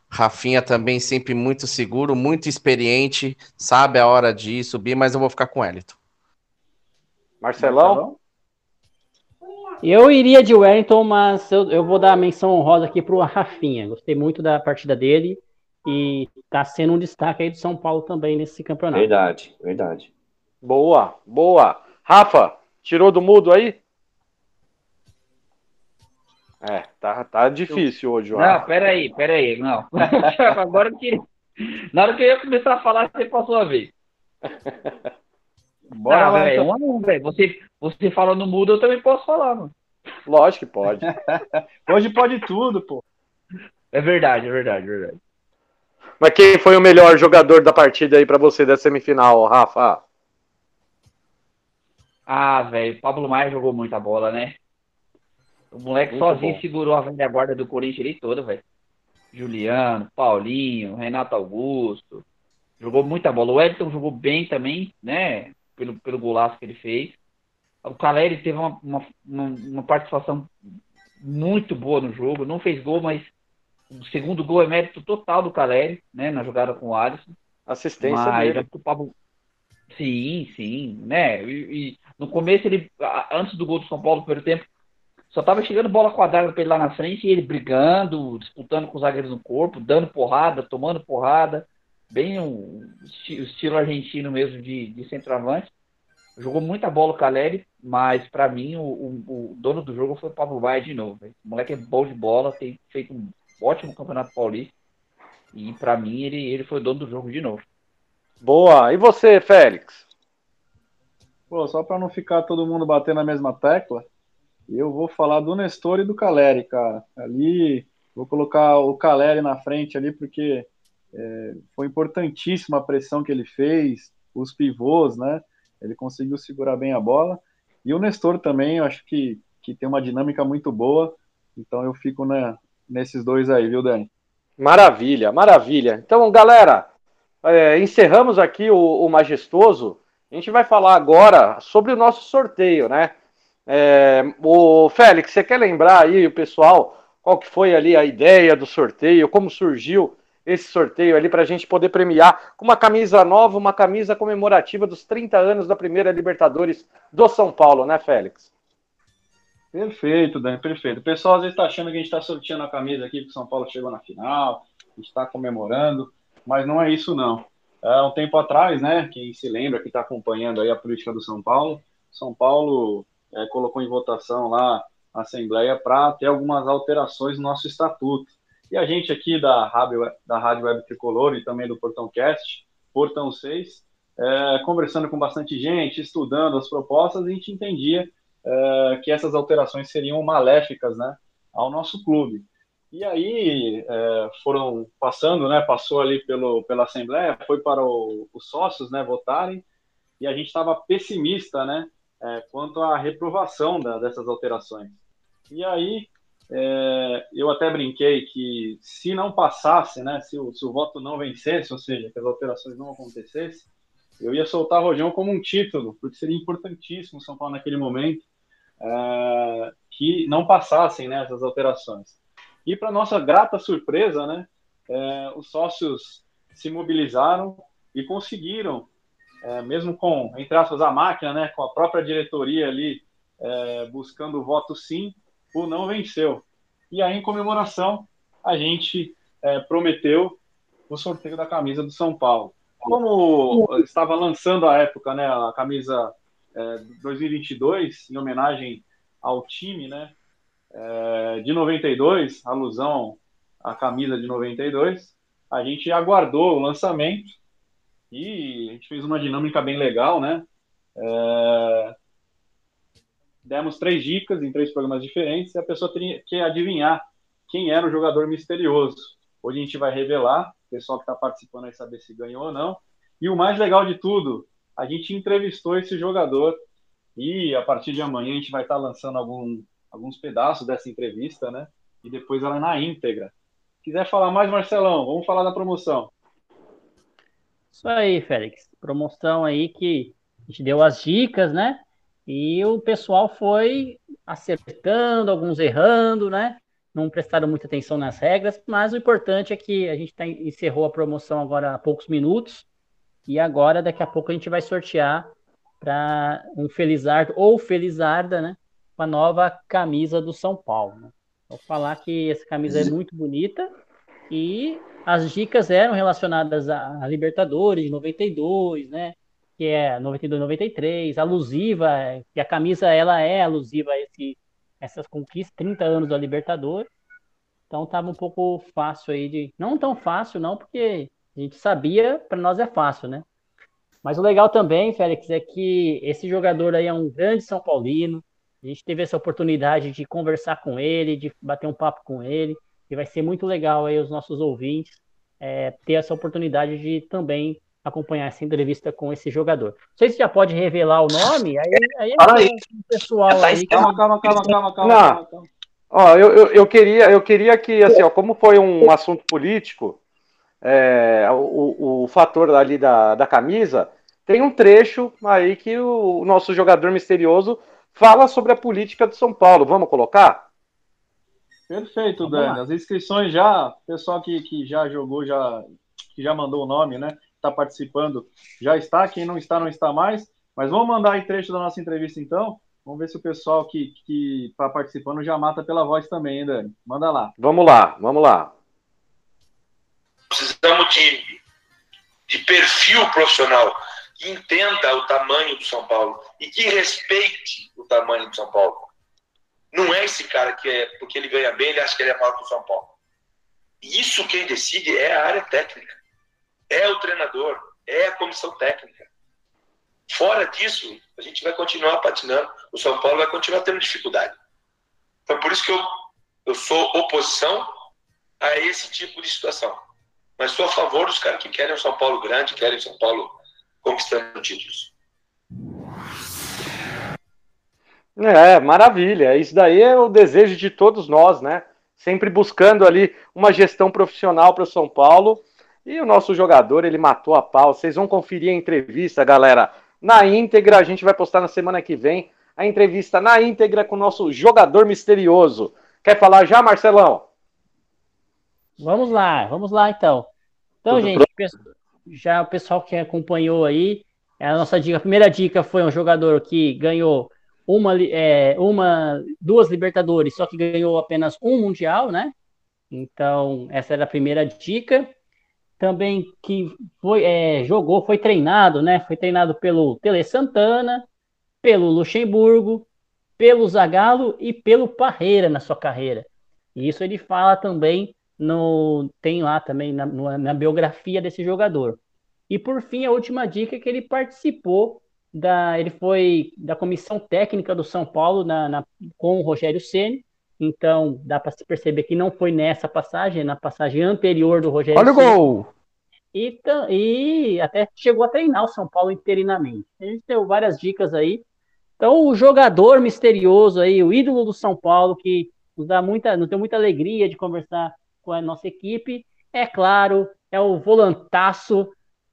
S2: Rafinha também sempre muito seguro, muito experiente, sabe a hora de subir, mas eu vou ficar com o Wellington.
S3: Marcelão?
S6: Eu iria de Wellington, mas eu, eu vou dar a menção honrosa aqui pro Rafinha. Gostei muito da partida dele e tá sendo um destaque aí do São Paulo também nesse campeonato.
S7: Verdade, verdade.
S3: Boa, boa. Rafa, tirou do mudo aí? É, tá, tá difícil hoje, o
S5: Não,
S3: Rafa.
S5: peraí, peraí, não. *laughs* Agora tirei. Na hora que eu ia começar a falar, você passou a vez. *laughs*
S4: Bora
S5: ah,
S4: lá,
S5: velho,
S4: então.
S5: um a um, velho. Você, você fala no mudo, eu também posso falar, mano.
S3: Lógico que pode. *laughs*
S4: Hoje pode tudo, pô.
S5: É verdade, é verdade, é verdade.
S3: Mas quem foi o melhor jogador da partida aí pra você da semifinal, Rafa?
S5: Ah, velho, Pablo Maia jogou muita bola, né? O moleque
S3: Muito
S5: sozinho
S3: bom.
S5: segurou a velha guarda do Corinthians ali toda, velho. Juliano, Paulinho, Renato Augusto. Jogou muita bola. O Edson jogou bem também, né? Pelo, pelo golaço que ele fez. O Caleri teve uma, uma, uma, participação muito boa no jogo. Não fez gol, mas o segundo gol é mérito total do Caleri, né? Na jogada com o Alisson.
S3: Assistência mas, dele.
S5: Pablo... Sim, sim, né? E, e, no começo ele, antes do gol do São Paulo no primeiro tempo, só tava chegando bola quadrada para ele lá na frente e ele brigando, disputando com os zagueiros no corpo, dando porrada, tomando porrada, bem o, o estilo argentino mesmo de, de centroavante. Jogou muita bola o Caleri, mas para mim o, o, o, dono do jogo foi o Pablo Baia de novo. O moleque é bom de bola, tem feito um ótimo campeonato paulista. E para mim ele, ele foi o dono do jogo de novo.
S3: Boa. E você, Félix?
S4: Pô, só para não ficar todo mundo batendo na mesma tecla, eu vou falar do Nestor e do Caleri, cara. Ali, vou colocar o Caleri na frente ali, porque é, foi importantíssima a pressão que ele fez, os pivôs, né? Ele conseguiu segurar bem a bola. E o Nestor também, eu acho que, que tem uma dinâmica muito boa. Então eu fico nesses dois aí, viu, Dani?
S3: Maravilha, maravilha. Então, galera, é, encerramos aqui o, o majestoso. A gente vai falar agora sobre o nosso sorteio, né? É, o Félix, você quer lembrar aí o pessoal qual que foi ali a ideia do sorteio, como surgiu esse sorteio ali para a gente poder premiar com uma camisa nova, uma camisa comemorativa dos 30 anos da primeira Libertadores do São Paulo, né, Félix?
S4: Perfeito, Dani, perfeito. O pessoal às vezes está achando que a gente está sorteando a camisa aqui porque o São Paulo chegou na final, está comemorando, mas não é isso não. Há um tempo atrás, né, quem se lembra, que está acompanhando aí a política do São Paulo, São Paulo é, colocou em votação lá a Assembleia para ter algumas alterações no nosso estatuto. E a gente aqui da Rádio, da Rádio Web Tricolor e também do Portão Cast, Portão 6, é, conversando com bastante gente, estudando as propostas, a gente entendia é, que essas alterações seriam maléficas né, ao nosso clube. E aí é, foram passando, né, passou ali pelo, pela Assembleia, foi para o, os sócios né, votarem, e a gente estava pessimista né, é, quanto à reprovação da, dessas alterações. E aí é, eu até brinquei que se não passasse, né, se o, se o voto não vencesse, ou seja, que as alterações não acontecessem, eu ia soltar Rojão como um título, porque seria importantíssimo o São Paulo naquele momento é, que não passassem né, essas alterações. E para nossa grata surpresa, né, é, os sócios se mobilizaram e conseguiram é, mesmo com, entre aspas, a máquina, né, com a própria diretoria ali é, buscando o voto sim, o não venceu. E aí, em comemoração, a gente é, prometeu o sorteio da camisa do São Paulo. Como estava lançando a época, né, a camisa 2022, é, em homenagem ao time, né, é, de 92, alusão à camisa de 92, a gente aguardou o lançamento e a gente fez uma dinâmica bem legal, né? É... Demos três dicas em três programas diferentes e a pessoa tinha que adivinhar quem era o jogador misterioso. Hoje a gente vai revelar, o pessoal que está participando vai saber se ganhou ou não. E o mais legal de tudo, a gente entrevistou esse jogador e a partir de amanhã a gente vai estar tá lançando algum, alguns pedaços dessa entrevista, né? E depois ela na íntegra. Quiser falar mais, Marcelão, vamos falar da promoção.
S6: Isso aí, Félix. Promoção aí que a gente deu as dicas, né? E o pessoal foi acertando, alguns errando, né? Não prestaram muita atenção nas regras, mas o importante é que a gente tá, encerrou a promoção agora há poucos minutos. E agora, daqui a pouco, a gente vai sortear para um Felizardo ou Felizarda, né? Com a nova camisa do São Paulo. Né? Vou falar que essa camisa é muito bonita e as dicas eram relacionadas a, Libertadores de 92, né? Que é 92, 93, alusiva, que a camisa ela é alusiva a esse, essas conquistas, 30 anos da Libertadores. Então estava um pouco fácil aí de. Não tão fácil, não, porque a gente sabia, para nós é fácil, né? Mas o legal também, Félix, é que esse jogador aí é um grande São Paulino. A gente teve essa oportunidade de conversar com ele, de bater um papo com ele. E vai ser muito legal aí os nossos ouvintes é, ter essa oportunidade de também acompanhar essa entrevista com esse jogador. Não sei se já pode revelar o nome, aí, aí,
S3: aí.
S6: o pessoal aí.
S4: Calma, calma, calma, calma, calma, calma, calma.
S3: Ó, eu, eu, eu, queria, eu queria que, assim, ó, como foi um assunto político, é, o, o fator ali da, da camisa, tem um trecho aí que o, o nosso jogador misterioso fala sobre a política de São Paulo. Vamos colocar?
S4: Perfeito, Dani. As inscrições já, pessoal que, que já jogou, já, que já mandou o nome, né? Está participando, já está. Quem não está, não está mais. Mas vamos mandar aí trecho da nossa entrevista, então. Vamos ver se o pessoal que está participando já mata pela voz também, hein, Dani? Manda lá.
S3: Vamos lá, vamos lá.
S8: Precisamos de, de perfil profissional que entenda o tamanho do São Paulo e que respeite o tamanho do São Paulo. Não é esse cara que é, porque ele ganha bem, ele acha que ele é maior que o São Paulo. Isso quem decide é a área técnica, é o treinador, é a comissão técnica. Fora disso, a gente vai continuar patinando, o São Paulo vai continuar tendo dificuldade. Então, por isso que eu, eu sou oposição a esse tipo de situação. Mas sou a favor dos caras que querem o São Paulo grande, querem o São Paulo conquistando títulos.
S3: É, maravilha. Isso daí é o desejo de todos nós, né? Sempre buscando ali uma gestão profissional para o São Paulo. E o nosso jogador, ele matou a pau. Vocês vão conferir a entrevista, galera, na íntegra. A gente vai postar na semana que vem a entrevista na íntegra com o nosso jogador misterioso. Quer falar já, Marcelão?
S6: Vamos lá, vamos lá então. Então, Tudo gente, pronto? já o pessoal que acompanhou aí, a nossa dica, a primeira dica foi um jogador que ganhou uma, é, uma, duas Libertadores, só que ganhou apenas um Mundial, né? Então, essa era a primeira dica. Também que foi, é, jogou, foi treinado, né? Foi treinado pelo Tele Santana, pelo Luxemburgo, pelo Zagallo e pelo Parreira na sua carreira. E isso ele fala também no tem lá também na, na biografia desse jogador. E por fim, a última dica é que ele participou da, ele foi da comissão técnica do São Paulo na, na com o Rogério Ceni. Então dá para se perceber que não foi nessa passagem, na passagem anterior do Rogério.
S3: Olha o gol!
S6: E, e até chegou a treinar o São Paulo interinamente. A gente deu várias dicas aí. Então o jogador misterioso aí, o ídolo do São Paulo que nos dá muita, nos deu muita alegria de conversar com a nossa equipe. É claro, é o volantaço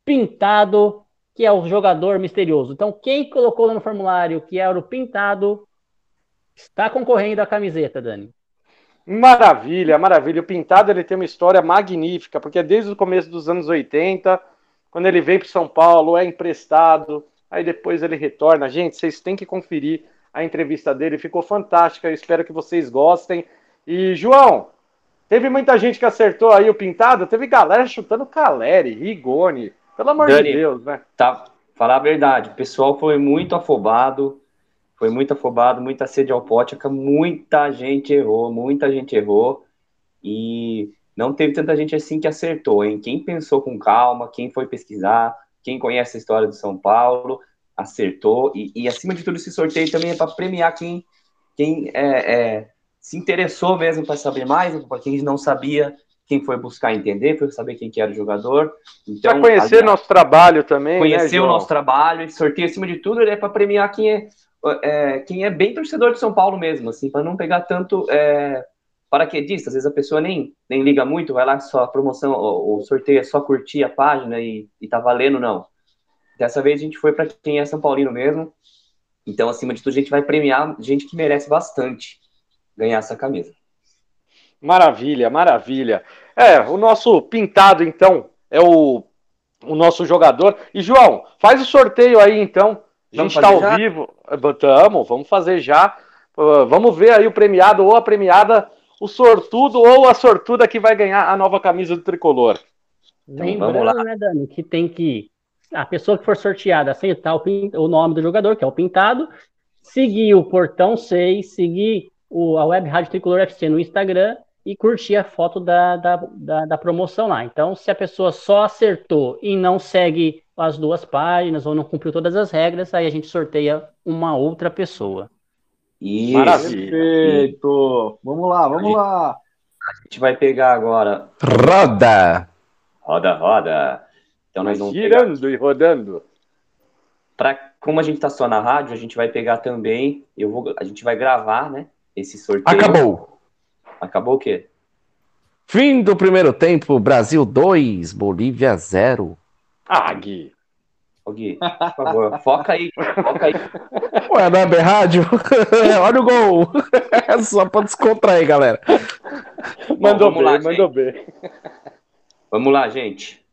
S6: pintado, que é o jogador misterioso. Então, quem colocou no formulário que era o pintado está concorrendo à camiseta, Dani.
S3: Maravilha, maravilha. O Pintado ele tem uma história magnífica, porque desde o começo dos anos 80, quando ele vem para São Paulo, é emprestado, aí depois ele retorna. Gente, vocês têm que conferir a entrevista dele, ficou fantástica. Eu espero que vocês gostem. E, João, Teve muita gente que acertou aí o pintado, teve galera chutando Caleri, Rigoni, pelo amor Dani, de Deus, né?
S7: Tá, falar a verdade, o pessoal foi muito afobado, foi muito afobado, muita sede ao pote, muita gente errou, muita gente errou, e não teve tanta gente assim que acertou, hein? Quem pensou com calma, quem foi pesquisar, quem conhece a história do São Paulo, acertou, e, e acima de tudo esse sorteio também é para premiar quem, quem é, é se interessou mesmo para saber mais, para quem não sabia, quem foi buscar entender, foi saber quem que era o jogador.
S3: Então, para conhecer nosso trabalho também.
S7: Né, conhecer né, o nosso trabalho, esse sorteio acima de tudo é para premiar quem é, é, quem é bem torcedor de São Paulo mesmo, assim, para não pegar tanto é, paraquedista. Às vezes a pessoa nem, nem liga muito, vai lá só a promoção, o, sorteio é só curtir a página e, e tá valendo, não. Dessa vez a gente foi para quem é São Paulino mesmo. Então, acima de tudo, a gente vai premiar gente que merece bastante ganhar essa camisa.
S3: Maravilha, maravilha. É, o nosso pintado, então, é o, o nosso jogador. E, João, faz o sorteio aí, então. A gente está ao já? vivo. Vamos, vamos fazer já. Uh, vamos ver aí o premiado ou a premiada, o sortudo ou a sortuda que vai ganhar a nova camisa do tricolor.
S6: Então, Lembrando, né, Dani, que tem que. A pessoa que for sorteada aceitar o, o nome do jogador, que é o pintado, seguir o portão 6, seguir o, a Web Rádio Tricolor FC no Instagram e curtir a foto da, da, da, da, promoção lá. Então, se a pessoa só acertou e não segue as duas páginas ou não cumpriu todas as regras, aí a gente sorteia uma outra pessoa.
S7: Isso.
S4: Maravilha. Perfeito. Vamos lá, vamos lá.
S7: A gente vai pegar agora.
S2: Roda!
S7: Roda, roda. Então nós vamos
S3: girando pegar... e rodando.
S7: Pra, como a gente está só na rádio, a gente vai pegar também. Eu vou, a gente vai gravar, né? esse sorteio.
S2: Acabou.
S7: Acabou o quê?
S2: Fim do primeiro tempo, Brasil 2, Bolívia 0.
S3: Ah, Gui.
S7: Ô, Gui, por favor, foca aí, foca aí.
S2: Ué, não é bem rádio? *laughs* Olha o gol! É só pra descontrair, galera.
S3: Mandou
S7: vamos
S3: bem,
S7: lá,
S3: mandou bem.
S7: Vamos lá, gente.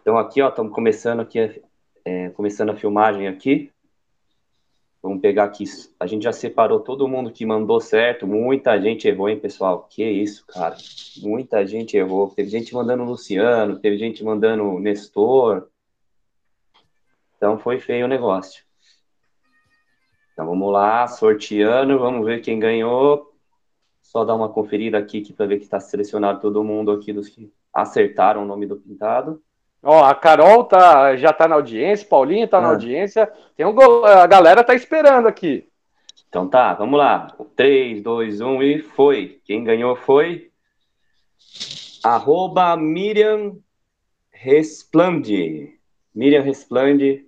S7: Então aqui, ó, estamos começando aqui, é, começando a filmagem aqui. Vamos pegar aqui. A gente já separou todo mundo que mandou certo. Muita gente errou, hein, pessoal? Que isso, cara. Muita gente errou. Teve gente mandando Luciano, teve gente mandando Nestor. Então foi feio o negócio. Então vamos lá, sorteando, vamos ver quem ganhou. Só dar uma conferida aqui, aqui para ver que está selecionado todo mundo aqui dos que acertaram o nome do pintado.
S3: Ó, a Carol tá, já tá na audiência, Paulinho tá na
S7: Ah.
S3: audiência. Tem um gol, a galera tá esperando aqui.
S7: Então tá, vamos lá. 3, 2, 1 e foi. Quem ganhou foi. Arroba Miriam Resplande. Miriam Resplande,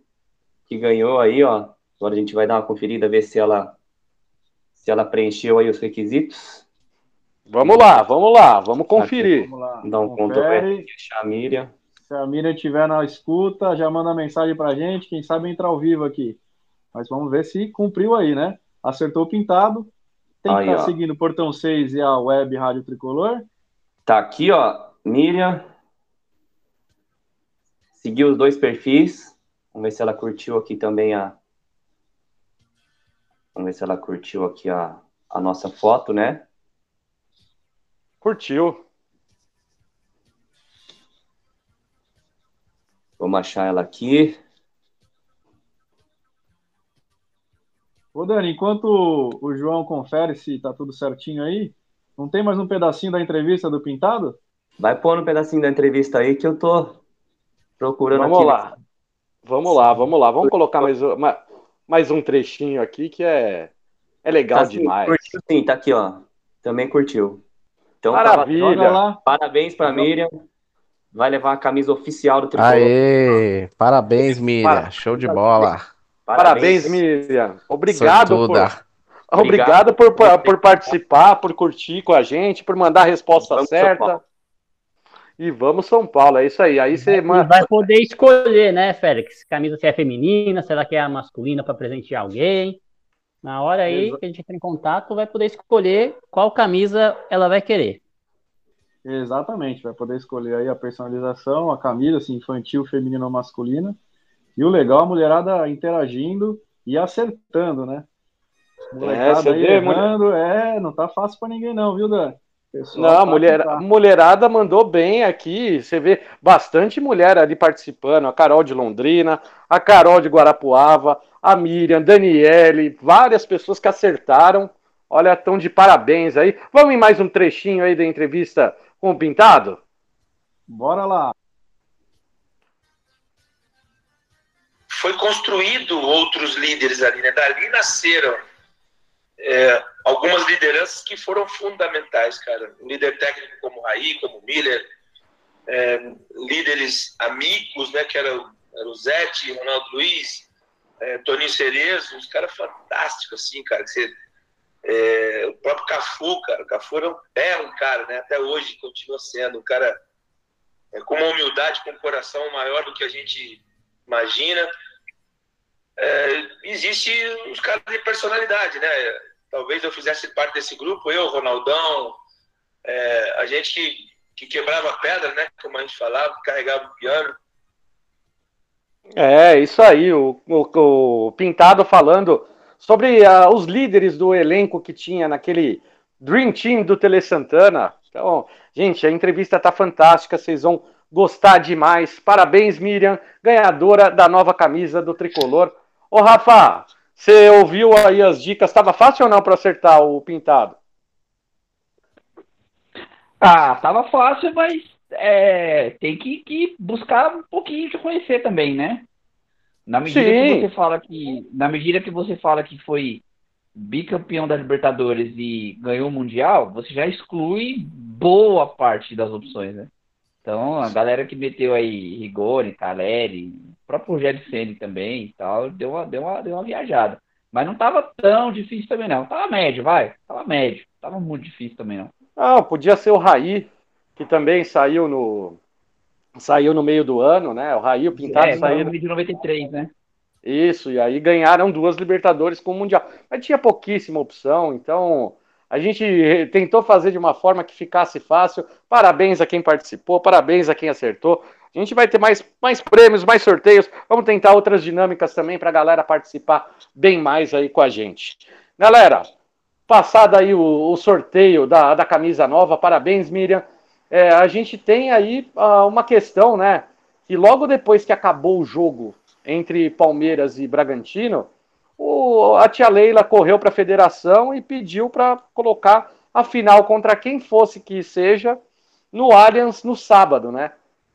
S7: que ganhou aí, ó. Agora a gente vai dar uma conferida, ver se ela se ela preencheu aí os requisitos.
S3: Vamos lá, vamos lá, vamos conferir.
S4: Vamos lá.
S7: Dá um
S4: Confere.
S7: controle, deixar a Miriam.
S4: Se a Miriam estiver na escuta, já manda mensagem pra gente. Quem sabe entrar ao vivo aqui. Mas vamos ver se cumpriu aí, né? Acertou o pintado. Tem que
S7: Aí,
S4: estar
S7: ó.
S4: seguindo o Portão 6 e a Web Rádio Tricolor.
S7: Tá aqui, ó, Miriam. Seguiu os dois perfis. Vamos ver se ela curtiu aqui também a. Vamos ver se ela curtiu aqui a, a nossa foto, né?
S3: Curtiu.
S7: Vamos achar ela aqui.
S4: Ô, Dani, enquanto o João confere se tá tudo certinho aí, não tem mais um pedacinho da entrevista do Pintado?
S7: Vai pôr um pedacinho da entrevista aí que eu tô procurando
S3: Vamos
S7: aqui.
S3: lá. Vamos lá, vamos lá. Vamos colocar mais, um- ma- mais um trechinho aqui que é, é legal
S7: Tá sim,
S3: demais.
S7: Curtiu sim, tá aqui, ó. Também curtiu. Então,
S3: Maravilha.
S4: Olha lá.
S7: parabéns pra Miriam. Vai levar a camisa oficial do Tricolor.
S2: Aê! Parabéns, Miriam.
S3: Para-
S2: Show de bola.
S3: Parabéns, Miriam. Obrigado por,
S2: Sortuda.
S3: obrigado por, por, por participar, por curtir com a gente, por mandar a resposta
S7: Vamos,
S3: certa. E vamos São Paulo, é isso aí. Aí você manda.
S6: vai poder escolher, né, Félix? Camisa se é feminina, se ela quer a masculina para presentear alguém. Na hora aí
S4: Exa-
S6: que a gente entra em contato, vai poder escolher qual camisa ela vai querer.
S4: Exatamente, vai poder escolher aí a personalização, a camisa, se infantil, feminina ou masculina. E o legal, a mulherada interagindo e acertando, né? Molecada
S3: você
S4: aí
S3: vê, mulher-
S4: errando, é, não tá fácil pra ninguém não, viu, Dan? Pessoal
S3: Não, a
S4: tá
S3: mulher,
S4: tá.
S3: mulherada mandou bem aqui. Você vê bastante mulher ali participando. A Carol de Londrina, a Carol de Guarapuava, a Miriam, Daniele, várias pessoas que acertaram. Olha, estão de parabéns aí. Vamos em mais um trechinho aí da entrevista com o Pintado?
S4: Bora lá.
S8: foi construído outros líderes ali, né? Dali nasceram é, algumas lideranças que foram fundamentais, cara. Um líder técnico como Raí, como Miller, é, líderes amigos, né? Que era, o- era o Zete, Ronaldo Luiz, é, Toninho Cerezo, uns caras fantásticos, assim, cara. que você- é, o próprio Cafu, cara. O Cafu era um, é um cara, né? Até hoje continua sendo um cara é, com uma humildade, com um coração maior do que a gente imagina. É, existe uns caras de personalidade, né? Talvez eu fizesse parte desse grupo, eu, Ronaldão, é, a gente que, que quebrava pedra, né? Como a gente falava, carregava o piano.
S3: É, isso aí. O, o- o Pintado falando sobre ah, os líderes do elenco que tinha naquele Dream Team do Tele Santana. Então, gente, a entrevista tá fantástica. Vocês vão gostar demais. Parabéns, Miriam, ganhadora da nova camisa do Tricolor. Ô, Rafa, você ouviu aí as dicas? Estava fácil ou não para acertar o Pintado?
S5: Ah, tava fácil, mas é, tem que, que buscar um pouquinho de conhecer também, né? Na medida
S3: Sim.
S5: que você fala que, na medida que você fala que foi bicampeão da Libertadores e ganhou o Mundial, você já exclui boa parte das opções, né? Então, a galera que meteu aí Rigoni, Caleri, o próprio Rogério Ceni também e tal, deu uma, deu uma, deu uma viajada. Mas não tava tão difícil também, não. Tava médio, vai. Tava médio. Tava muito difícil também, não.
S3: Ah, podia ser o Raí, que também saiu no saiu no meio do ano, né? O Raí, o Pintado
S5: É,
S3: saíram.
S5: de 93, né?
S3: Isso, e aí ganharam duas Libertadores com o Mundial. Mas tinha pouquíssima opção, então a gente tentou fazer de uma forma que ficasse fácil. Parabéns a quem participou, parabéns a quem acertou. A gente vai ter mais, mais prêmios, mais sorteios. Vamos tentar outras dinâmicas também para a galera participar bem mais aí com a gente. Galera, passado aí o, o sorteio da, da camisa nova, parabéns, Miriam. É, a gente tem aí ah, uma questão, né? Que logo depois que acabou o jogo entre Palmeiras e Bragantino, o, a tia Leila correu para a federação e pediu para colocar a final contra quem fosse que seja no Allianz no sábado, né?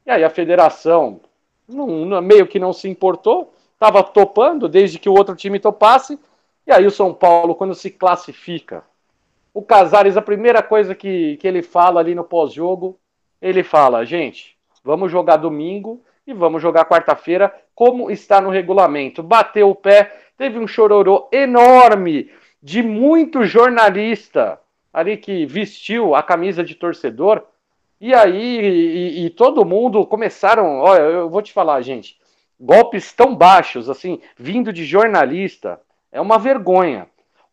S3: E aí a federação não- meio que não se importou, estava topando desde que o outro time topasse. E aí o São Paulo, quando se classifica, o Casares, a primeira coisa que, que ele fala ali no pós-jogo, ele fala, gente, vamos jogar domingo e vamos jogar quarta-feira, como está no regulamento. Bateu o pé, teve um chororô enorme de muito jornalista ali que vestiu a camisa de torcedor. E aí, e, e todo mundo começaram. Olha, eu vou te falar, gente, golpes tão baixos, assim, vindo de jornalista, é uma vergonha.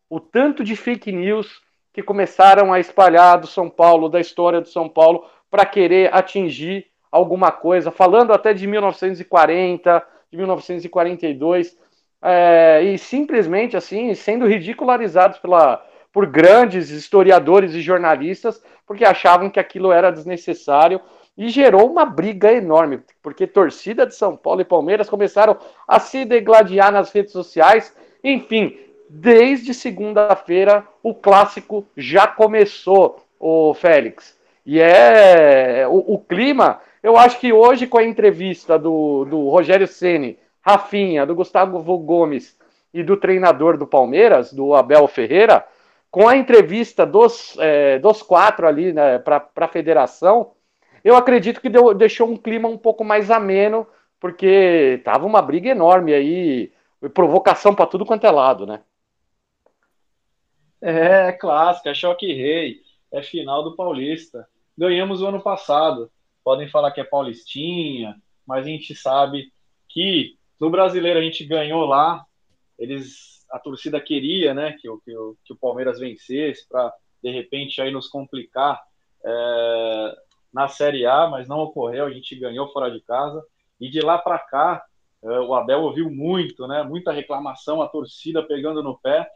S3: O tanto de fake news que começaram a espalhar do São Paulo, da história do São Paulo, para querer atingir alguma coisa, falando até de 1940, de 1942, é, e simplesmente assim, sendo ridicularizados pela, por grandes historiadores e jornalistas, porque achavam que aquilo era desnecessário e gerou uma briga enorme, porque torcida de São Paulo e Palmeiras começaram a se degladiar nas redes sociais. Enfim, desde segunda-feira o clássico já começou, o Félix. E é o, o clima. Eu acho que hoje, com a entrevista do, do Rogério Ceni, Rafinha, do Gustavo Gomes e do treinador do Palmeiras, do Abel Ferreira, com a entrevista dos, é, dos quatro ali né, para a federação, eu acredito que deu, deixou um clima um pouco mais ameno, porque tava uma briga enorme aí, provocação para tudo quanto é lado, né?
S4: É clássica, é choque rei, é final do Paulista. Ganhamos o ano passado. Podem falar que é Paulistinha, mas a gente sabe que no brasileiro a gente ganhou lá. Eles, a torcida queria, né, que, que, que o Palmeiras vencesse para de repente aí nos complicar é, na Série A, mas não ocorreu. A gente ganhou fora de casa e de lá para cá é, o Abel ouviu muito, né, muita reclamação, a torcida pegando no pé.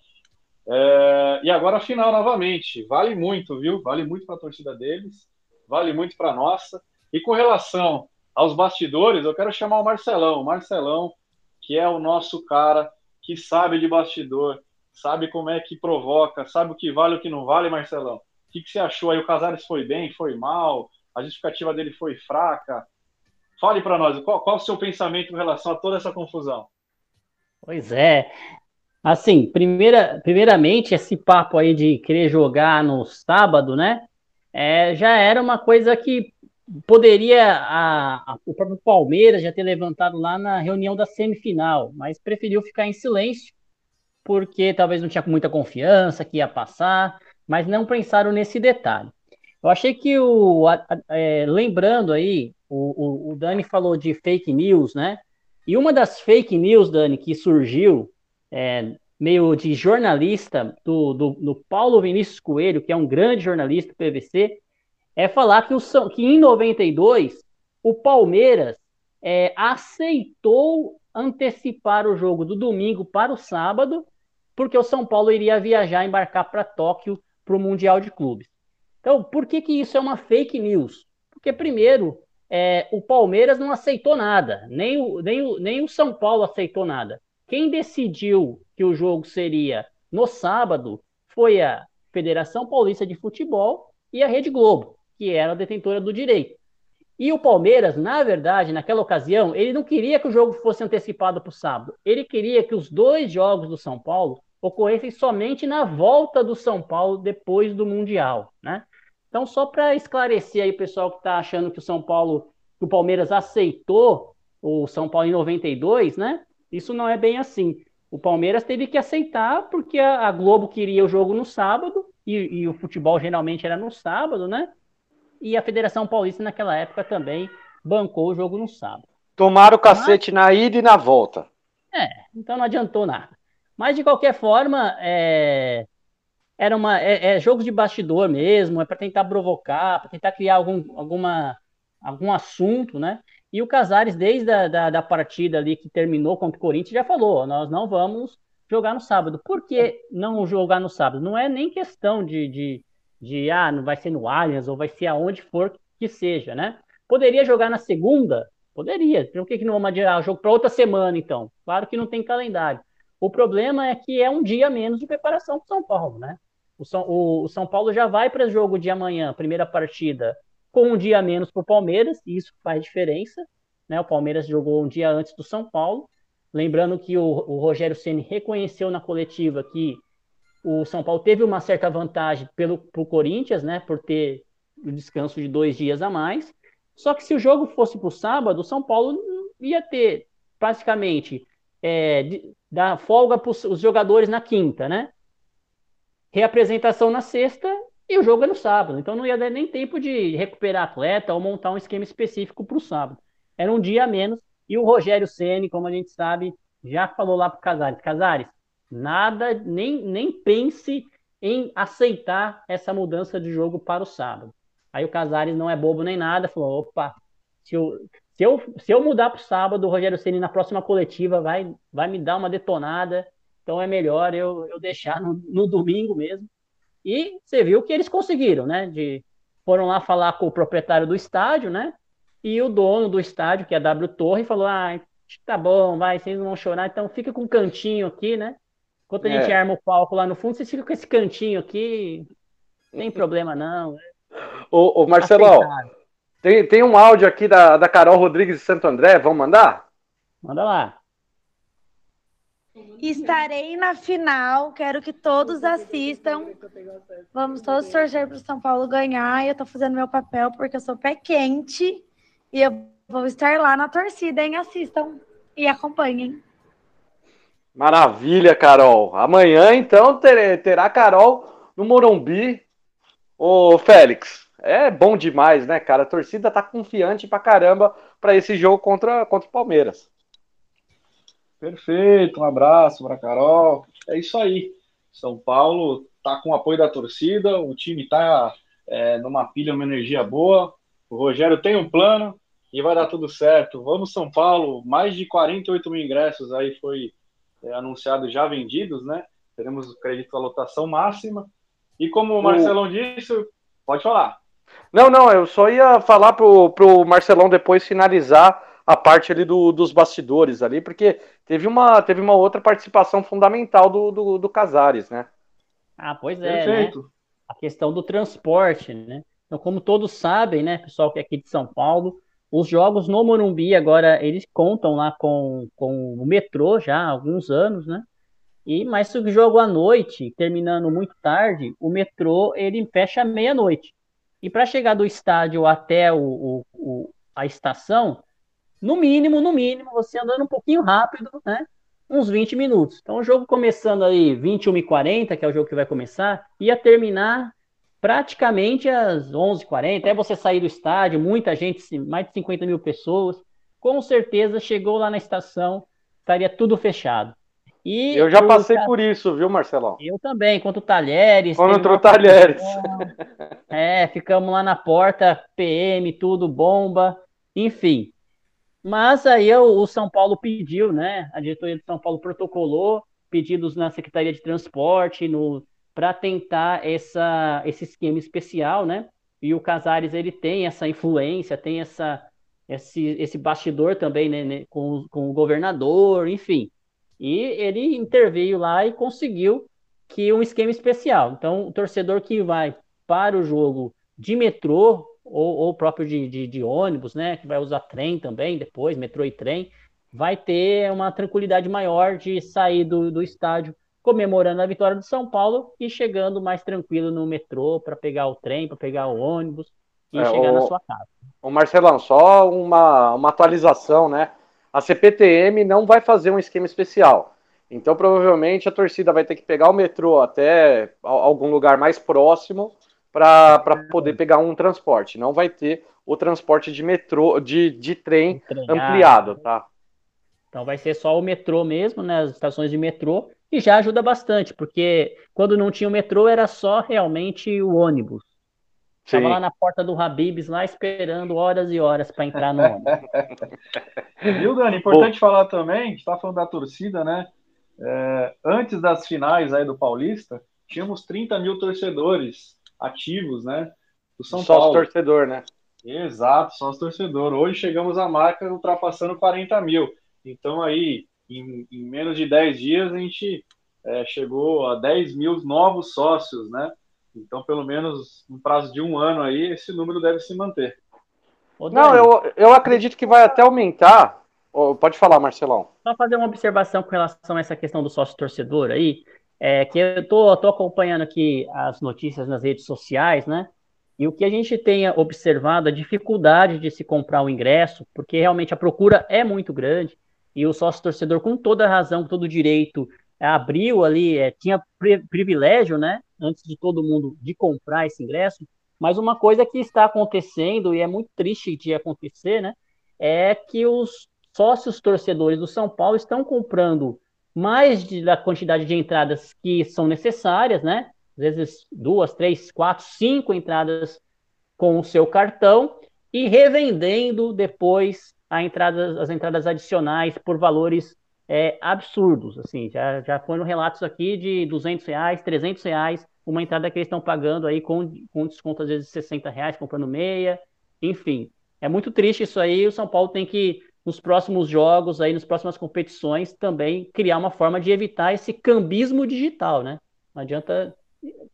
S4: É, e agora a final novamente. Vale muito, viu? Vale muito para a torcida deles, vale muito para a nossa. E com relação aos bastidores, eu quero chamar o Marcelão. O Marcelão, que é o nosso cara que sabe de bastidor, sabe como é que provoca, sabe o que vale e o que não vale, Marcelão. O que, que você achou aí? O Casares foi bem, foi mal? A justificativa dele foi fraca? Fale para nós, qual, qual o seu pensamento em relação a toda essa confusão?
S6: Pois é. Assim, primeira, primeiramente, esse papo aí de querer jogar no sábado, né? É, já era uma coisa que poderia a, a- o próprio Palmeiras já ter levantado lá na reunião da semifinal, mas preferiu ficar em silêncio, porque talvez não tinha muita confiança que ia passar, mas não pensaram nesse detalhe. Eu achei que o. a- é, lembrando aí, o, o, o Dani falou de fake news, né? E uma das fake news, Dani, que surgiu é, meio de jornalista do, do, do Paulo Vinícius Coelho, que é um grande jornalista do PVC, é falar que, o, que em 92 o Palmeiras é, aceitou antecipar o jogo do domingo para o sábado, porque o São Paulo iria viajar, embarcar para Tóquio para o Mundial de Clubes. Então, por que, que isso é uma fake news? Porque, primeiro, é, o Palmeiras não aceitou nada, nem o, nem, o, nem o São Paulo aceitou nada. Quem decidiu que o jogo seria no sábado foi a Federação Paulista de Futebol e a Rede Globo, que era a detentora do direito. E o Palmeiras, na verdade, naquela ocasião, ele não queria que o jogo fosse antecipado para o sábado. Ele queria que os dois jogos do São Paulo ocorressem somente na volta do São Paulo depois do Mundial, né? Então, só para esclarecer aí o pessoal que está achando que o São Paulo, que o Palmeiras aceitou o São Paulo em 92, né? Isso não é bem assim. O Palmeiras teve que aceitar porque a, Globo queria o jogo no sábado e, e o futebol geralmente era no sábado, né? E a Federação Paulista naquela época também bancou o jogo no sábado.
S3: Tomaram o cacete Mas... na ida e na volta.
S6: É, então não adiantou nada. Mas de qualquer forma, é... era uma é, é jogo de bastidor mesmo, é para tentar provocar, para tentar criar algum, alguma, algum assunto, né? E o Casares, desde a da, da partida ali que terminou contra o Corinthians, já falou: nós não vamos jogar no sábado. Por que não jogar no sábado? Não é nem questão de, de, de ah, não vai ser no Allianz ou vai ser aonde for que seja, né? Poderia jogar na segunda? Poderia. Por que, que não vamos adiar o jogo para outra semana, então? Claro que não tem calendário. O problema é que é um dia menos de preparação para o São Paulo, né? O São, o, o São Paulo já vai para o jogo de amanhã, primeira partida, com um dia menos para o Palmeiras, e isso faz diferença. Né? O Palmeiras jogou um dia antes do São Paulo. Lembrando que o, o Rogério Ceni reconheceu na coletiva que o São Paulo teve uma certa vantagem pelo pro Corinthians, né, por ter o descanso de dois dias a mais. Só que se o jogo fosse para o sábado, o São Paulo ia ter praticamente é, da folga para os jogadores na quinta, né? Reapresentação na sexta e o jogo é no sábado. Então não ia dar nem tempo de recuperar atleta ou montar um esquema específico para o sábado. Era um dia a menos e o Rogério Ceni, como a gente sabe, já falou lá para o Casares, Casares, nada, nem, nem pense em aceitar essa mudança de jogo para o sábado. Aí o Casares não é bobo nem nada, falou, opa, se eu, se eu, se eu mudar para o sábado, o Rogério Ceni na próxima coletiva vai, vai me dar uma detonada, então é melhor eu, eu deixar no, no domingo mesmo. E você viu que eles conseguiram, né? De, foram lá falar com o proprietário do estádio, né? E o dono do estádio, que é a W Torre, falou: Ah, tá bom, vai, vocês não vão chorar, então fica com um cantinho aqui, né? Enquanto a é. gente arma o palco lá no fundo, vocês ficam com esse cantinho aqui, não tem *laughs* problema não.
S3: Ô, ô Marcelão, tem, tem um áudio aqui da, da Carol Rodrigues de Santo André, vamos mandar?
S6: Manda lá.
S9: Estarei na final, quero que todos assistam. Vamos todos torcer para o São Paulo ganhar. Eu estou fazendo meu papel porque eu sou pé quente e eu vou estar lá na torcida, hein? Assistam e acompanhem.
S3: Maravilha, Carol. Amanhã, então, ter, terá Carol no Morumbi. Ô, Félix, é bom demais, né, cara? A torcida tá confiante pra caramba para esse jogo contra, contra o Palmeiras.
S4: Perfeito, um abraço para Carol. É isso aí. São Paulo tá com o apoio da torcida, o time tá é, numa pilha, uma energia boa. O Rogério tem um plano, e vai dar tudo certo. Vamos São Paulo, mais de 48 mil ingressos aí foi é, anunciado já vendidos, né? Teremos, acredito, a lotação máxima. E como o Marcelão o... disse, pode falar.
S3: Não, não, eu só ia falar pro, pro Marcelão depois finalizar a parte ali do, dos bastidores ali, porque teve uma, teve uma outra participação fundamental do, do, do Casares, né?
S6: Ah, pois é, né? A questão do transporte, né? Então, como todos sabem, né, pessoal que é aqui de São Paulo, os jogos no Morumbi agora eles contam lá com, com o metrô já há alguns anos, né? E mas se o jogo à noite, terminando muito tarde, o metrô ele fecha meia-noite. E para chegar do estádio até o, o, o, a estação, no mínimo, no mínimo, você andando um pouquinho rápido, né? Uns 20 minutos. Então o jogo começando aí 21h40, que é o jogo que vai começar, ia terminar praticamente às 11h40, até você sair do estádio, muita gente, mais de 50 mil pessoas, com certeza chegou lá na estação, estaria tudo fechado.
S3: E eu já passei por isso, viu, Marcelão?
S6: Eu também, contra o Talheres.
S3: Contra o Talheres.
S6: É, ficamos lá na porta, PM, tudo, bomba, enfim. Mas aí o São Paulo pediu, né? A diretoria de São Paulo protocolou pedidos na Secretaria de Transporte, no para tentar essa, esse esquema especial, né? E o Casares ele tem essa influência, tem essa, esse, esse bastidor também né, né, com, com o governador, enfim. E ele interveio lá e conseguiu que um esquema especial. Então, o torcedor que vai para o jogo de metrô ou, ou próprio de, de, de, ônibus, né, que vai usar trem também depois, metrô e trem, vai ter uma tranquilidade maior de sair do, do estádio comemorando a vitória do São Paulo e chegando mais tranquilo no metrô para pegar o trem, para pegar o ônibus e é, chegar o, na sua casa.
S3: O Marcelão, só uma, uma atualização, né? A CPTM não vai fazer um esquema especial. Então, provavelmente, a torcida vai ter que pegar o metrô até algum lugar mais próximo para poder pegar um transporte. Não vai ter o transporte de metrô, de, de trem, trem ampliado, tá?
S6: Então vai ser só o metrô mesmo, né? As estações de metrô, e já ajuda bastante, porque quando não tinha o metrô era só realmente o ônibus. Estava lá na porta do Habibs, lá esperando horas e horas para entrar no ônibus. *laughs*
S4: Viu, Dani? Importante falar também, a gente está falando da torcida, né? É, antes das finais aí do Paulista, tínhamos 30 mil torcedores ativos, né?
S3: Do São só Paulo. Só torcedor, né?
S4: Exato, só os torcedor. Hoje chegamos à marca ultrapassando 40 mil. Então aí, em, em menos de 10 dias, a gente é, chegou a 10 mil novos sócios, né? Então, pelo menos no prazo de um ano aí, esse número deve se manter.
S3: Não, eu, eu acredito que vai até aumentar. Pode falar, Marcelão.
S6: Só fazer uma observação com relação a essa questão do sócio torcedor aí, é que eu tô, tô acompanhando aqui as notícias nas redes sociais, né? E o que a gente tenha observado, a dificuldade de se comprar o ingresso, porque realmente a procura é muito grande, e o sócio torcedor, com toda razão, com todo direito, abriu ali, é, tinha privilégio, né? antes de todo mundo de comprar esse ingresso. Mas uma coisa que está acontecendo, e é muito triste de acontecer, né? É que os sócios torcedores do São Paulo estão comprando mais de, da quantidade de entradas que são necessárias, né? Às vezes duas, três, quatro, cinco entradas com o seu cartão e revendendo depois entrada, as entradas adicionais por valores é, absurdos. Assim, já, já foram relatos aqui de 200 reais, 300 reais uma entrada que eles estão pagando aí com, com desconto às vezes de 60 reais, comprando meia, enfim. É muito triste isso aí, o São Paulo tem que, nos próximos jogos, aí, nas próximas competições, também criar uma forma de evitar esse cambismo digital, né? Não adianta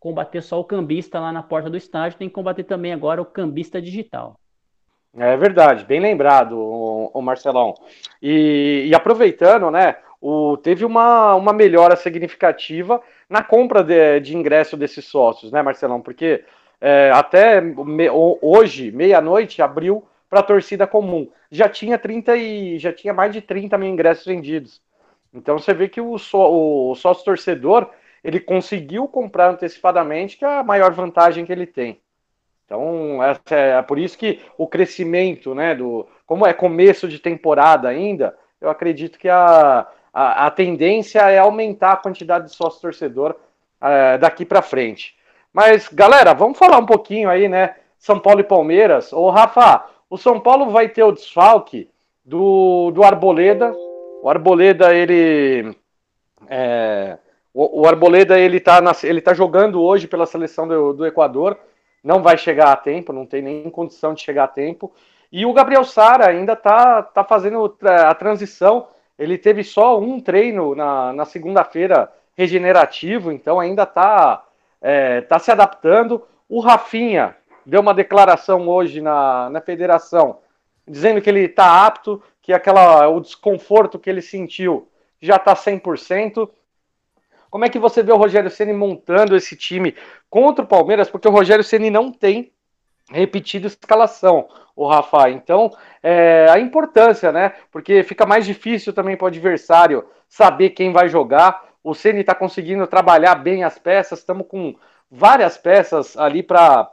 S6: combater só o cambista lá na porta do estádio, tem que combater também agora o cambista digital.
S3: É verdade, bem lembrado, o, Marcelão. E, e, aproveitando, né, o, teve uma, uma melhora significativa na compra de, de ingresso desses sócios, né, Marcelão? Porque é, até me, hoje, meia-noite, abriu para a torcida comum. Já tinha 30 e já tinha mais de 30 mil ingressos vendidos. Então você vê que o, o sócio torcedor ele conseguiu comprar antecipadamente, que é a maior vantagem que ele tem. Então, é, é por isso que o crescimento, né, do, como é começo de temporada ainda, eu acredito que a, a, a tendência é aumentar a quantidade de sócio torcedor é, daqui para frente. Mas, galera, vamos falar um pouquinho aí, né? São Paulo e Palmeiras. Ô, Rafa, o São Paulo vai ter o desfalque do, do Arboleda. O Arboleda, ele. É, o, o, Arboleda, ele tá, na, ele tá jogando hoje pela seleção do, do Equador. Não vai chegar a tempo, não tem nem condição de chegar a tempo. E o Gabriel Sara ainda tá, tá fazendo a transição ele teve só um treino na, na segunda-feira regenerativo, então ainda está é, tá se adaptando. O Rafinha deu uma declaração hoje na, na federação, dizendo que ele está apto, que aquela, o desconforto que ele sentiu já está 100%. Como é que você vê o Rogério Ceni montando esse time contra o Palmeiras? Porque o Rogério Ceni não tem repetido escalação, o Rafa. Então, é, a importância, né? Porque fica mais difícil também para o adversário saber quem vai jogar. O Ceni está conseguindo trabalhar bem as peças, estamos com várias peças ali para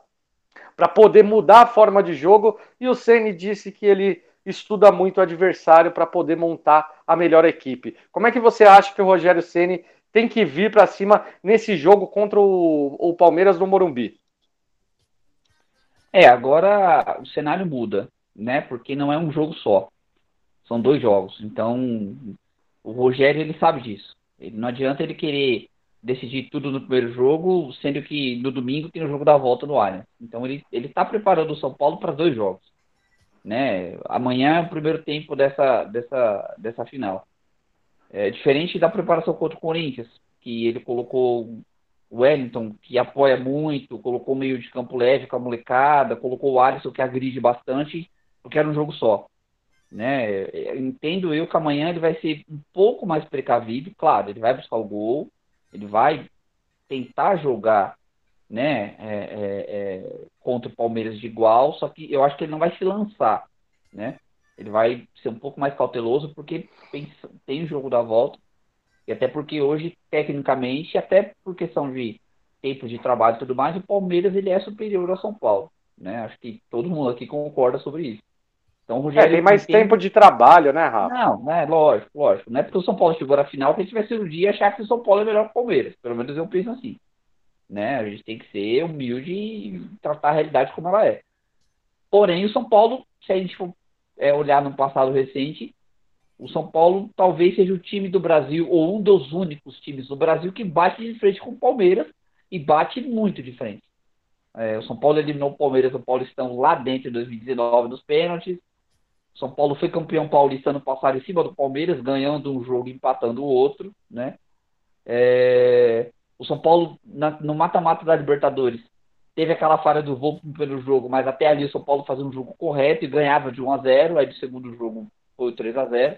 S3: para poder mudar a forma de jogo. E o Ceni disse que ele estuda muito o adversário para poder montar a melhor equipe. Como é que você acha que o Rogério Ceni tem que vir para cima nesse jogo contra o, o Palmeiras no Morumbi?
S5: É, agora o cenário muda, né? Porque não é um jogo só. São dois jogos. Então, o Rogério, ele sabe disso. Ele, não adianta ele querer decidir tudo no primeiro jogo, sendo que no domingo tem o jogo da volta no Allianz. Então, ele está preparando o São Paulo para dois jogos. Né? Amanhã é o primeiro tempo dessa, dessa, dessa final. É diferente da preparação contra o Corinthians, que ele colocou o Wellington, que apoia muito, colocou meio de campo leve com a molecada, colocou o Alisson, que agride bastante, porque era um jogo só. Né? Entendo eu que amanhã ele vai ser um pouco mais precavido, claro, ele vai buscar o gol, ele vai tentar jogar né, é, é, é, contra o Palmeiras de igual, só que eu acho que ele não vai se lançar, né? Ele vai ser um pouco mais cauteloso porque tem, tem o jogo da volta E até porque hoje, tecnicamente, até por questão de tempo de trabalho e tudo mais, o Palmeiras ele é superior ao São Paulo. Né? Acho que todo mundo aqui concorda sobre isso.
S3: Então, o Rogério é, tem mais tem... tempo de trabalho, né, Rafa?
S5: Não, né, lógico, lógico. Não é porque o São Paulo chegou na final que a gente vai ser um dia achar que o São Paulo é melhor que o Palmeiras. Pelo menos eu penso assim. Né? A gente tem que ser humilde e tratar a realidade como ela é. Porém, o São Paulo, se a gente for é, olhar no passado recente, o São Paulo talvez seja o time do Brasil, ou um dos únicos times do Brasil, que bate de frente com o Palmeiras e bate muito de frente. É, o São Paulo eliminou o Palmeiras do Paulistão lá dentro de 2019 nos pênaltis. São Paulo foi campeão paulista ano passado em cima do Palmeiras, ganhando um jogo e empatando o outro. Né? É, o São Paulo, na, no mata-mata da Libertadores, teve aquela falha do Volpe pelo jogo, mas até ali o São Paulo fazia um jogo correto e ganhava de 1 a 0 Aí do segundo jogo foi o 3 a 0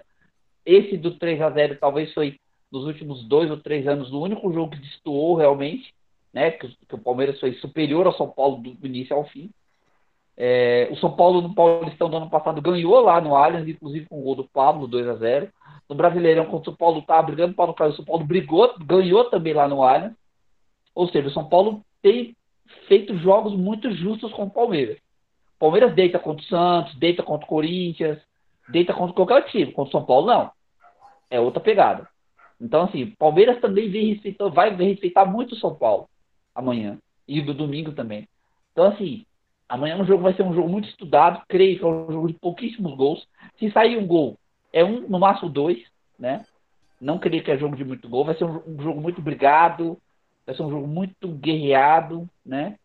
S5: Esse do 3 a 0 talvez foi, nos últimos dois ou três anos, o único jogo que destoou realmente né, que, que o Palmeiras foi superior ao São Paulo do início ao fim. É, o São Paulo no Paulistão do ano passado ganhou lá no Allianz, inclusive com o gol do Pablo, 2 a 0 No Brasileirão, quando o São Paulo estava brigando para o São Paulo brigou, ganhou também lá no Allianz. Ou seja, o São Paulo tem feito jogos muito justos com o Palmeiras. O Palmeiras deita contra o Santos, deita contra o Corinthians, deita contra qualquer time. Contra o São Paulo, não. É outra pegada. Então, assim, Palmeiras também vem vai respeitar muito o São Paulo amanhã. E do domingo também. Então, assim, amanhã o jogo vai ser um jogo muito estudado. Creio que é um jogo de pouquíssimos gols. Se sair um gol, é um, no máximo dois, né? Não creio que é jogo de muito gol. Vai ser um, um jogo muito brigado. Vai ser um jogo muito guerreado, né?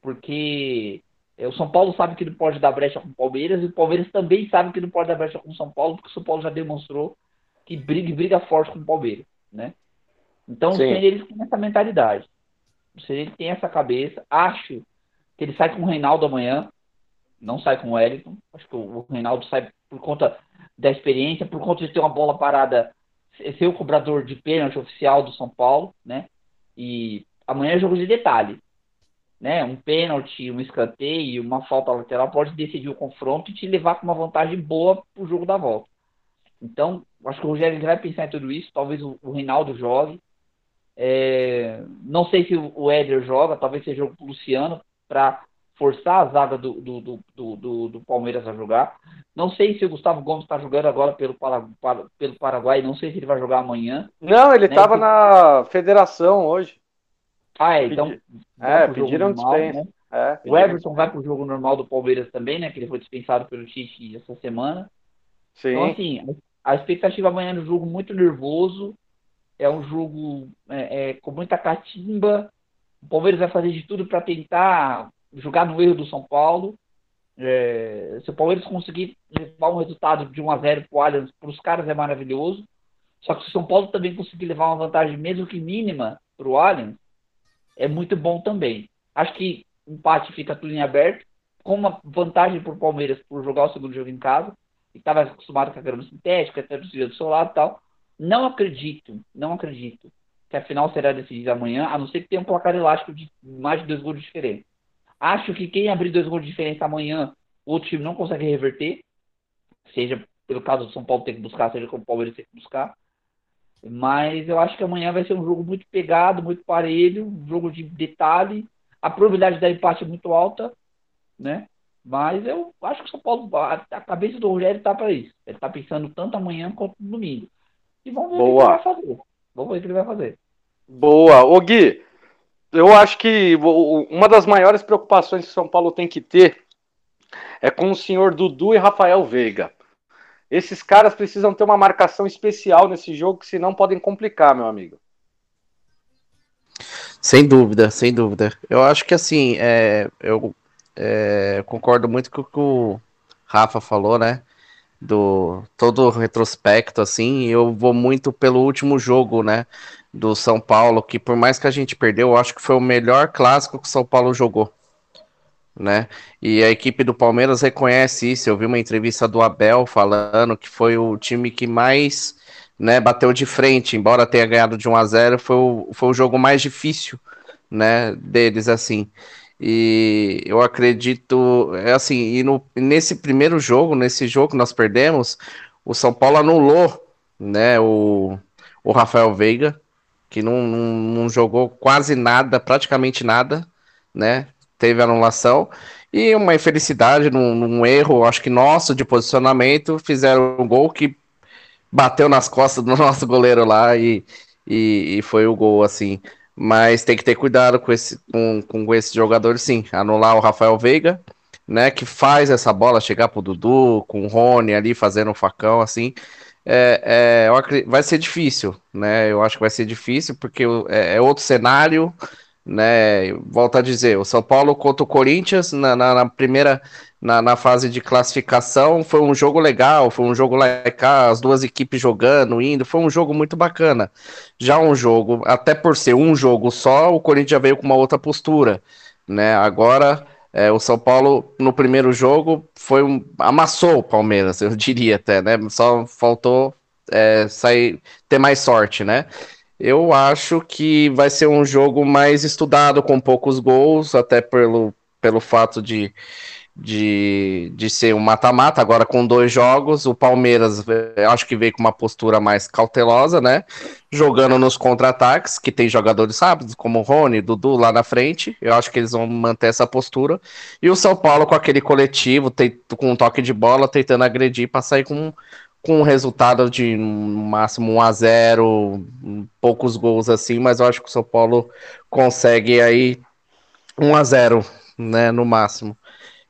S5: Porque é, o São Paulo sabe que não pode dar brecha com o Palmeiras. E o Palmeiras também sabe que não pode dar brecha com o São Paulo. Porque o São Paulo já demonstrou que briga e briga forte com o Palmeiras, né? Então, Sim. eles têm essa mentalidade. Se ele tem essa cabeça, acho que ele sai com o Reinaldo amanhã, não sai com o Wellington. Acho que o Reinaldo sai por conta da experiência, por conta de ter uma bola parada, ser o cobrador de pênalti oficial do São Paulo, né? E amanhã é jogo de detalhe. Né? Um pênalti, um escanteio, uma falta lateral pode decidir o confronto e te levar com uma vantagem boa para o jogo da volta. Então, acho que o Rogério vai pensar em tudo isso. Talvez o, o Reinaldo jogue. É, não sei se o Éder joga, talvez seja o Luciano, para forçar a zaga do, do, do, do, Palmeiras a jogar. Não sei se o Gustavo Gomes está jogando agora pelo, pelo Paraguai, não sei se ele vai jogar amanhã.
S3: Não, ele estava né? na federação hoje.
S5: Ah, é, então.
S3: É, pediram normal, dispensa. Né? É,
S5: o Everton vai para o jogo normal do Palmeiras também, né? Que ele foi dispensado pelo Tite essa semana. Sim. Então, assim, a expectativa amanhã no jogo muito nervoso é um jogo é, é, com muita catimba. O Palmeiras vai fazer de tudo para tentar jogar no erro do São Paulo. É, se o Palmeiras conseguir levar um resultado de 1 a 0 para o Allianz, para os caras é maravilhoso. Só que se o São Paulo também conseguir levar uma vantagem, mesmo que mínima, para o Allianz, é muito bom também. Acho que o empate fica tudo em aberto, com uma vantagem para o Palmeiras por jogar o segundo jogo em casa, e estava acostumado com a grama sintética, do do seu lado e tal. Não acredito, não acredito que a final será decidida amanhã, a não ser que tenha um placar elástico de mais de dois gols de diferença. Acho que quem abrir dois gols de diferença amanhã, o outro time não consegue reverter, seja pelo caso do São Paulo ter que buscar, seja como o Palmeiras ter que buscar. Mas eu acho que amanhã vai ser um jogo muito pegado, muito parelho, um jogo de detalhe. A probabilidade da empate é muito alta, né? Mas eu acho que o São Paulo, a cabeça do Rogério está para isso. Ele está pensando tanto amanhã quanto no domingo. E vamos ver Boa. o que ele vai fazer. Vamos ver o que ele vai fazer.
S3: Boa. Ô Gui, eu acho que uma das maiores preocupações que São Paulo tem que ter é com o senhor Dudu e Rafael Veiga. Esses caras precisam ter uma marcação especial nesse jogo, que senão podem complicar, meu amigo.
S2: Sem dúvida, sem dúvida. Eu acho que assim, é, eu é, concordo muito com o que o Rafa falou, né? Do todo o retrospecto assim, eu vou muito pelo último jogo, né, do São Paulo, que por mais que a gente perdeu, eu acho que foi o melhor clássico que o São Paulo jogou, né? E a equipe do Palmeiras reconhece isso. Eu vi uma entrevista do Abel falando que foi o time que mais, né, bateu de frente, embora tenha ganhado de 1 a 0, foi o, foi o jogo mais difícil, né, deles assim. E eu acredito, é assim, e no, nesse primeiro jogo, nesse jogo que nós perdemos, o São Paulo anulou, né, o, o Rafael Veiga, que não, não, não jogou quase nada, praticamente nada, né? Teve anulação. E uma infelicidade num, num, erro, acho que nosso, de posicionamento, fizeram um gol que bateu nas costas do *laughs* nosso goleiro lá e, e, e foi o gol, assim. Mas tem que ter cuidado com esse, com, com esse jogador, sim. Anular o Rafael Veiga, né? Que faz essa bola chegar pro Dudu, com o Rony ali fazendo um facão, assim. É, é, vai ser difícil, né? Eu acho que vai ser difícil, porque é, é outro cenário né? Volto a dizer, o São Paulo contra o Corinthians na, na, na primeira na, na, fase de classificação foi um jogo legal, foi um jogo lá cá, as duas equipes jogando, indo, foi um jogo muito bacana. Já um jogo, até por ser um jogo só, o Corinthians já veio com uma outra postura, né? Agora é, o São Paulo no primeiro jogo foi um, amassou o Palmeiras, *laughs* eu diria até, né? Só faltou é, sair ter mais sorte, né? Eu acho que vai ser um jogo mais estudado, com poucos gols, até pelo, pelo fato de, de, de ser um mata-mata, agora com dois jogos. O Palmeiras, acho que veio com uma postura mais cautelosa, né? Jogando nos contra-ataques, que tem jogadores, sabe, como o Rony, Dudu lá na frente. Eu acho que eles vão manter essa postura. E o São Paulo com aquele coletivo, com um toque de bola, tentando agredir para sair com com um resultado de no máximo 1 a 0 poucos gols assim, mas eu acho que o São Paulo consegue aí 1 a 0 né, no máximo.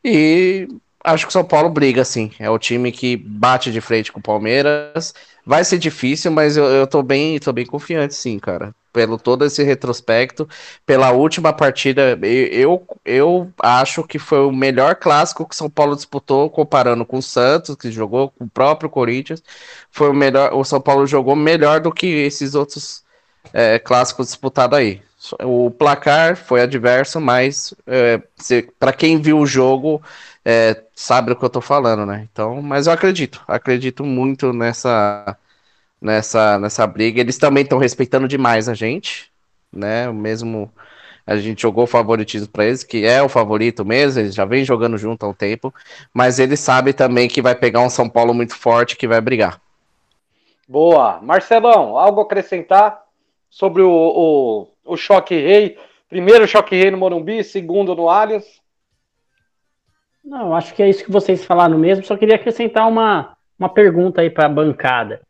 S2: E acho que o São Paulo briga, assim. É o time que bate de frente com o Palmeiras. Vai ser difícil, mas eu, eu tô bem, tô bem confiante, sim, cara pelo todo esse retrospecto, pela última partida, eu, eu acho que foi o melhor clássico que São Paulo disputou, comparando com o Santos, que jogou com o próprio Corinthians. Foi o melhor, o São Paulo jogou melhor do que esses outros é, clássicos disputados aí. O placar foi adverso, mas é, para quem viu o jogo é, sabe o que eu tô falando, né? Então, mas eu acredito, acredito muito nessa nessa, nessa briga. Eles também estão respeitando demais a gente, né? Mesmo a gente jogou o favoritismo para eles, que é o favorito mesmo, eles já vem jogando junto há um tempo, mas eles sabem também que vai pegar um São Paulo muito forte que vai brigar.
S3: Boa. Marcelão, algo a acrescentar sobre o, o, o choque rei? Primeiro choque rei no Morumbi, segundo no Allianz?
S6: Não, acho que é isso que vocês falaram mesmo, só queria acrescentar uma, uma pergunta aí para a bancada.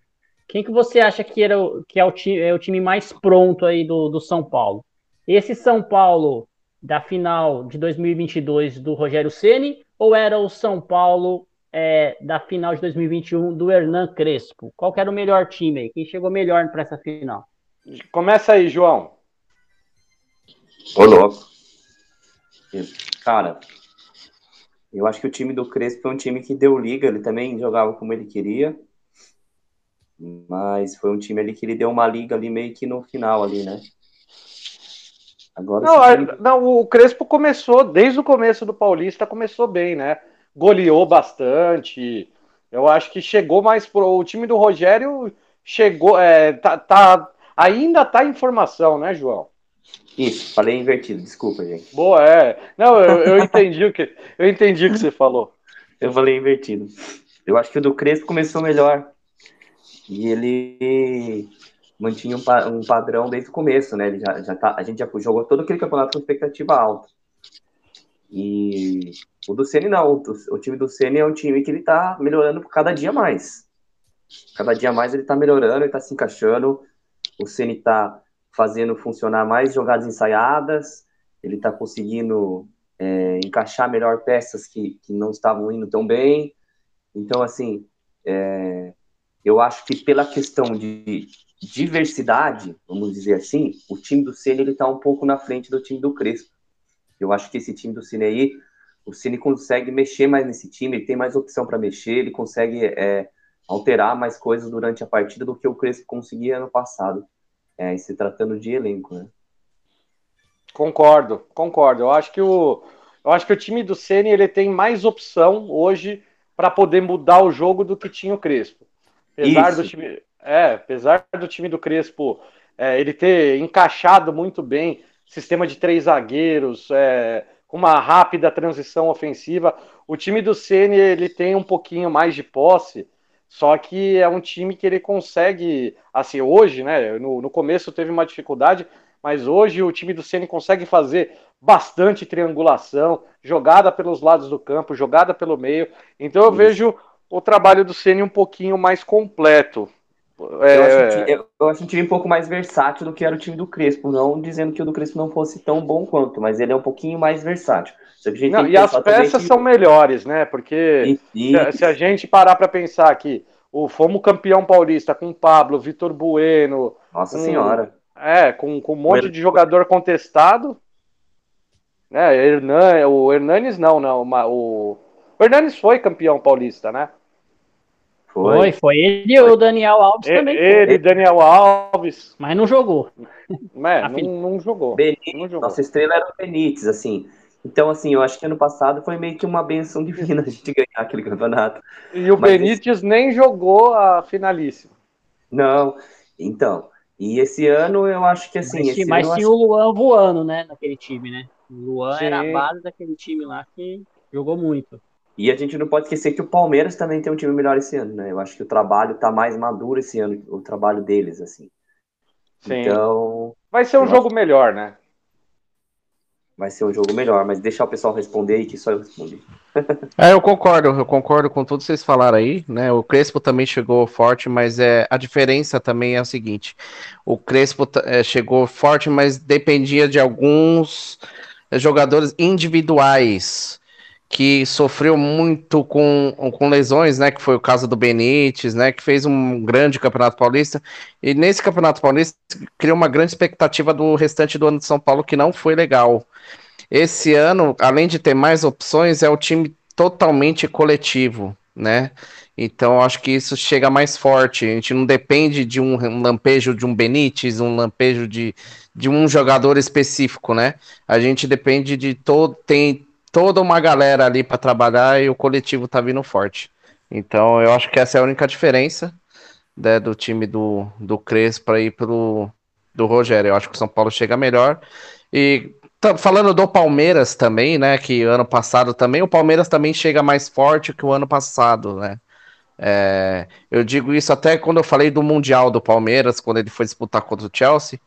S6: Quem que você acha que, era, que é, o time, é o time mais pronto aí do, do São Paulo? Esse São Paulo da final de 2022 do Rogério Ceni ou era o São Paulo é, da final de 2021 do Hernan Crespo? Qual era o melhor time aí? Quem chegou melhor para essa final?
S3: Começa aí, João.
S7: Ô, louco. Cara, eu acho que o time do Crespo é um time que deu liga, ele também jogava como ele queria. Mas foi um time ali que ele deu uma liga ali meio que no final ali, né?
S3: Agora não, time... não, o Crespo começou, desde o começo do Paulista, começou bem, né? Goleou bastante. Eu acho que chegou mais pro. O time do Rogério chegou. É, tá, tá, ainda tá em formação, né, João?
S7: Isso, falei invertido, desculpa, gente.
S3: Boa, é. Não, eu, eu entendi o que eu entendi o que você falou.
S7: Eu falei invertido. Eu acho que o do Crespo começou melhor. E ele mantinha um, pa um, padrão desde o começo, né? Ele já, já tá, a gente já jogou todo aquele campeonato com expectativa alta. E o do Ceni não, o, o time do Ceni é um time que ele tá melhorando cada dia mais. Cada dia mais ele tá melhorando, ele tá se encaixando. O Ceni tá fazendo funcionar mais jogadas ensaiadas, ele tá conseguindo é, encaixar melhor peças que, que não estavam indo tão bem. Então, assim, é, eu acho que pela questão de diversidade, vamos dizer assim, o time do Ceni ele está um pouco na frente do time do Crespo. Eu acho que esse time do Cine aí, o Cine consegue mexer mais nesse time, ele tem mais opção para mexer, ele consegue é, alterar mais coisas durante a partida do que o Crespo conseguia ano passado, é, se tratando de elenco, né?
S3: Concordo, concordo. Eu acho que o, eu acho que o time do Ceni ele tem mais opção hoje para poder mudar o jogo do que tinha o Crespo. Apesar Isso. do time, é, apesar do time do Crespo é, ele ter encaixado muito bem sistema de três zagueiros, é, uma rápida transição ofensiva, o time do Ceni ele tem um pouquinho mais de posse, Só que é um time que ele consegue, assim, hoje, né? No, no começo teve uma dificuldade, mas hoje o time do Ceni consegue fazer bastante triangulação, jogada pelos lados do campo, jogada pelo meio. Então eu Isso. vejo o trabalho do Ceni um pouquinho mais completo.
S7: É... Eu, acho, eu, eu acho um time um pouco mais versátil do que era o time do Crespo, não dizendo que o do Crespo não fosse tão bom quanto, mas ele é um pouquinho mais versátil.
S3: Não, e as peças que... são melhores, né? Porque e, e... se a gente parar para pensar aqui, o fomos campeão paulista com Pablo, Vitor Bueno.
S7: Nossa com, senhora.
S3: É, com, com um monte de jogador contestado. Né, Hernan, o Hernanes não, não. O, o Hernanes foi campeão paulista, né?
S6: Foi, foi. Ele e o Daniel Alves
S3: ele,
S6: também.
S3: Ele, e Daniel Alves.
S6: Mas não jogou.
S3: É, *laughs* não, não, jogou.
S7: Benítez, não jogou. Nossa estrela era o Benítez, assim. Então, assim, eu acho que ano passado foi meio que uma benção divina a gente ganhar aquele campeonato.
S3: E o Mas Benítez esse... nem jogou a finalíssima.
S7: Não, então. E esse ano eu acho que assim.
S6: Mas, mas tinha acho... o Luan voando, né? Naquele time, né? O Luan Sim. era a base daquele time lá que jogou muito.
S7: E a gente não pode esquecer que o Palmeiras também tem um time melhor esse ano, né? Eu acho que o trabalho tá mais maduro esse ano, o trabalho deles, assim.
S3: Sim. Então. Vai ser um jogo acho... melhor, né?
S7: vai ser um jogo melhor, mas deixar o pessoal responder aí que só eu respondi. *laughs*
S2: é, eu concordo, eu concordo com tudo que vocês falaram aí, né? O Crespo também chegou forte, mas é a diferença também é a seguinte: o Crespo é, chegou forte, mas dependia de alguns jogadores individuais que sofreu muito com, com lesões, né? Que foi o caso do Benítez, né? Que fez um grande campeonato paulista. E nesse campeonato paulista criou uma grande expectativa do restante do ano de São Paulo que não foi legal. Esse ano, além de ter mais opções, é o time totalmente coletivo, né? Então acho que isso chega mais forte. A gente não depende de um lampejo de um Benítez, um lampejo de, de um jogador específico, né? A gente depende de todo. Tem toda uma galera ali para trabalhar e o coletivo tá vindo forte. Então eu acho que essa é a única diferença né, do time do, do Crespo para ir pro do Rogério. Eu acho que o São Paulo chega melhor. E falando do Palmeiras também, né? Que ano passado também, o Palmeiras também chega mais forte que o ano passado, né? É, eu digo isso até quando eu falei do Mundial do Palmeiras, quando ele foi disputar contra o Chelsea,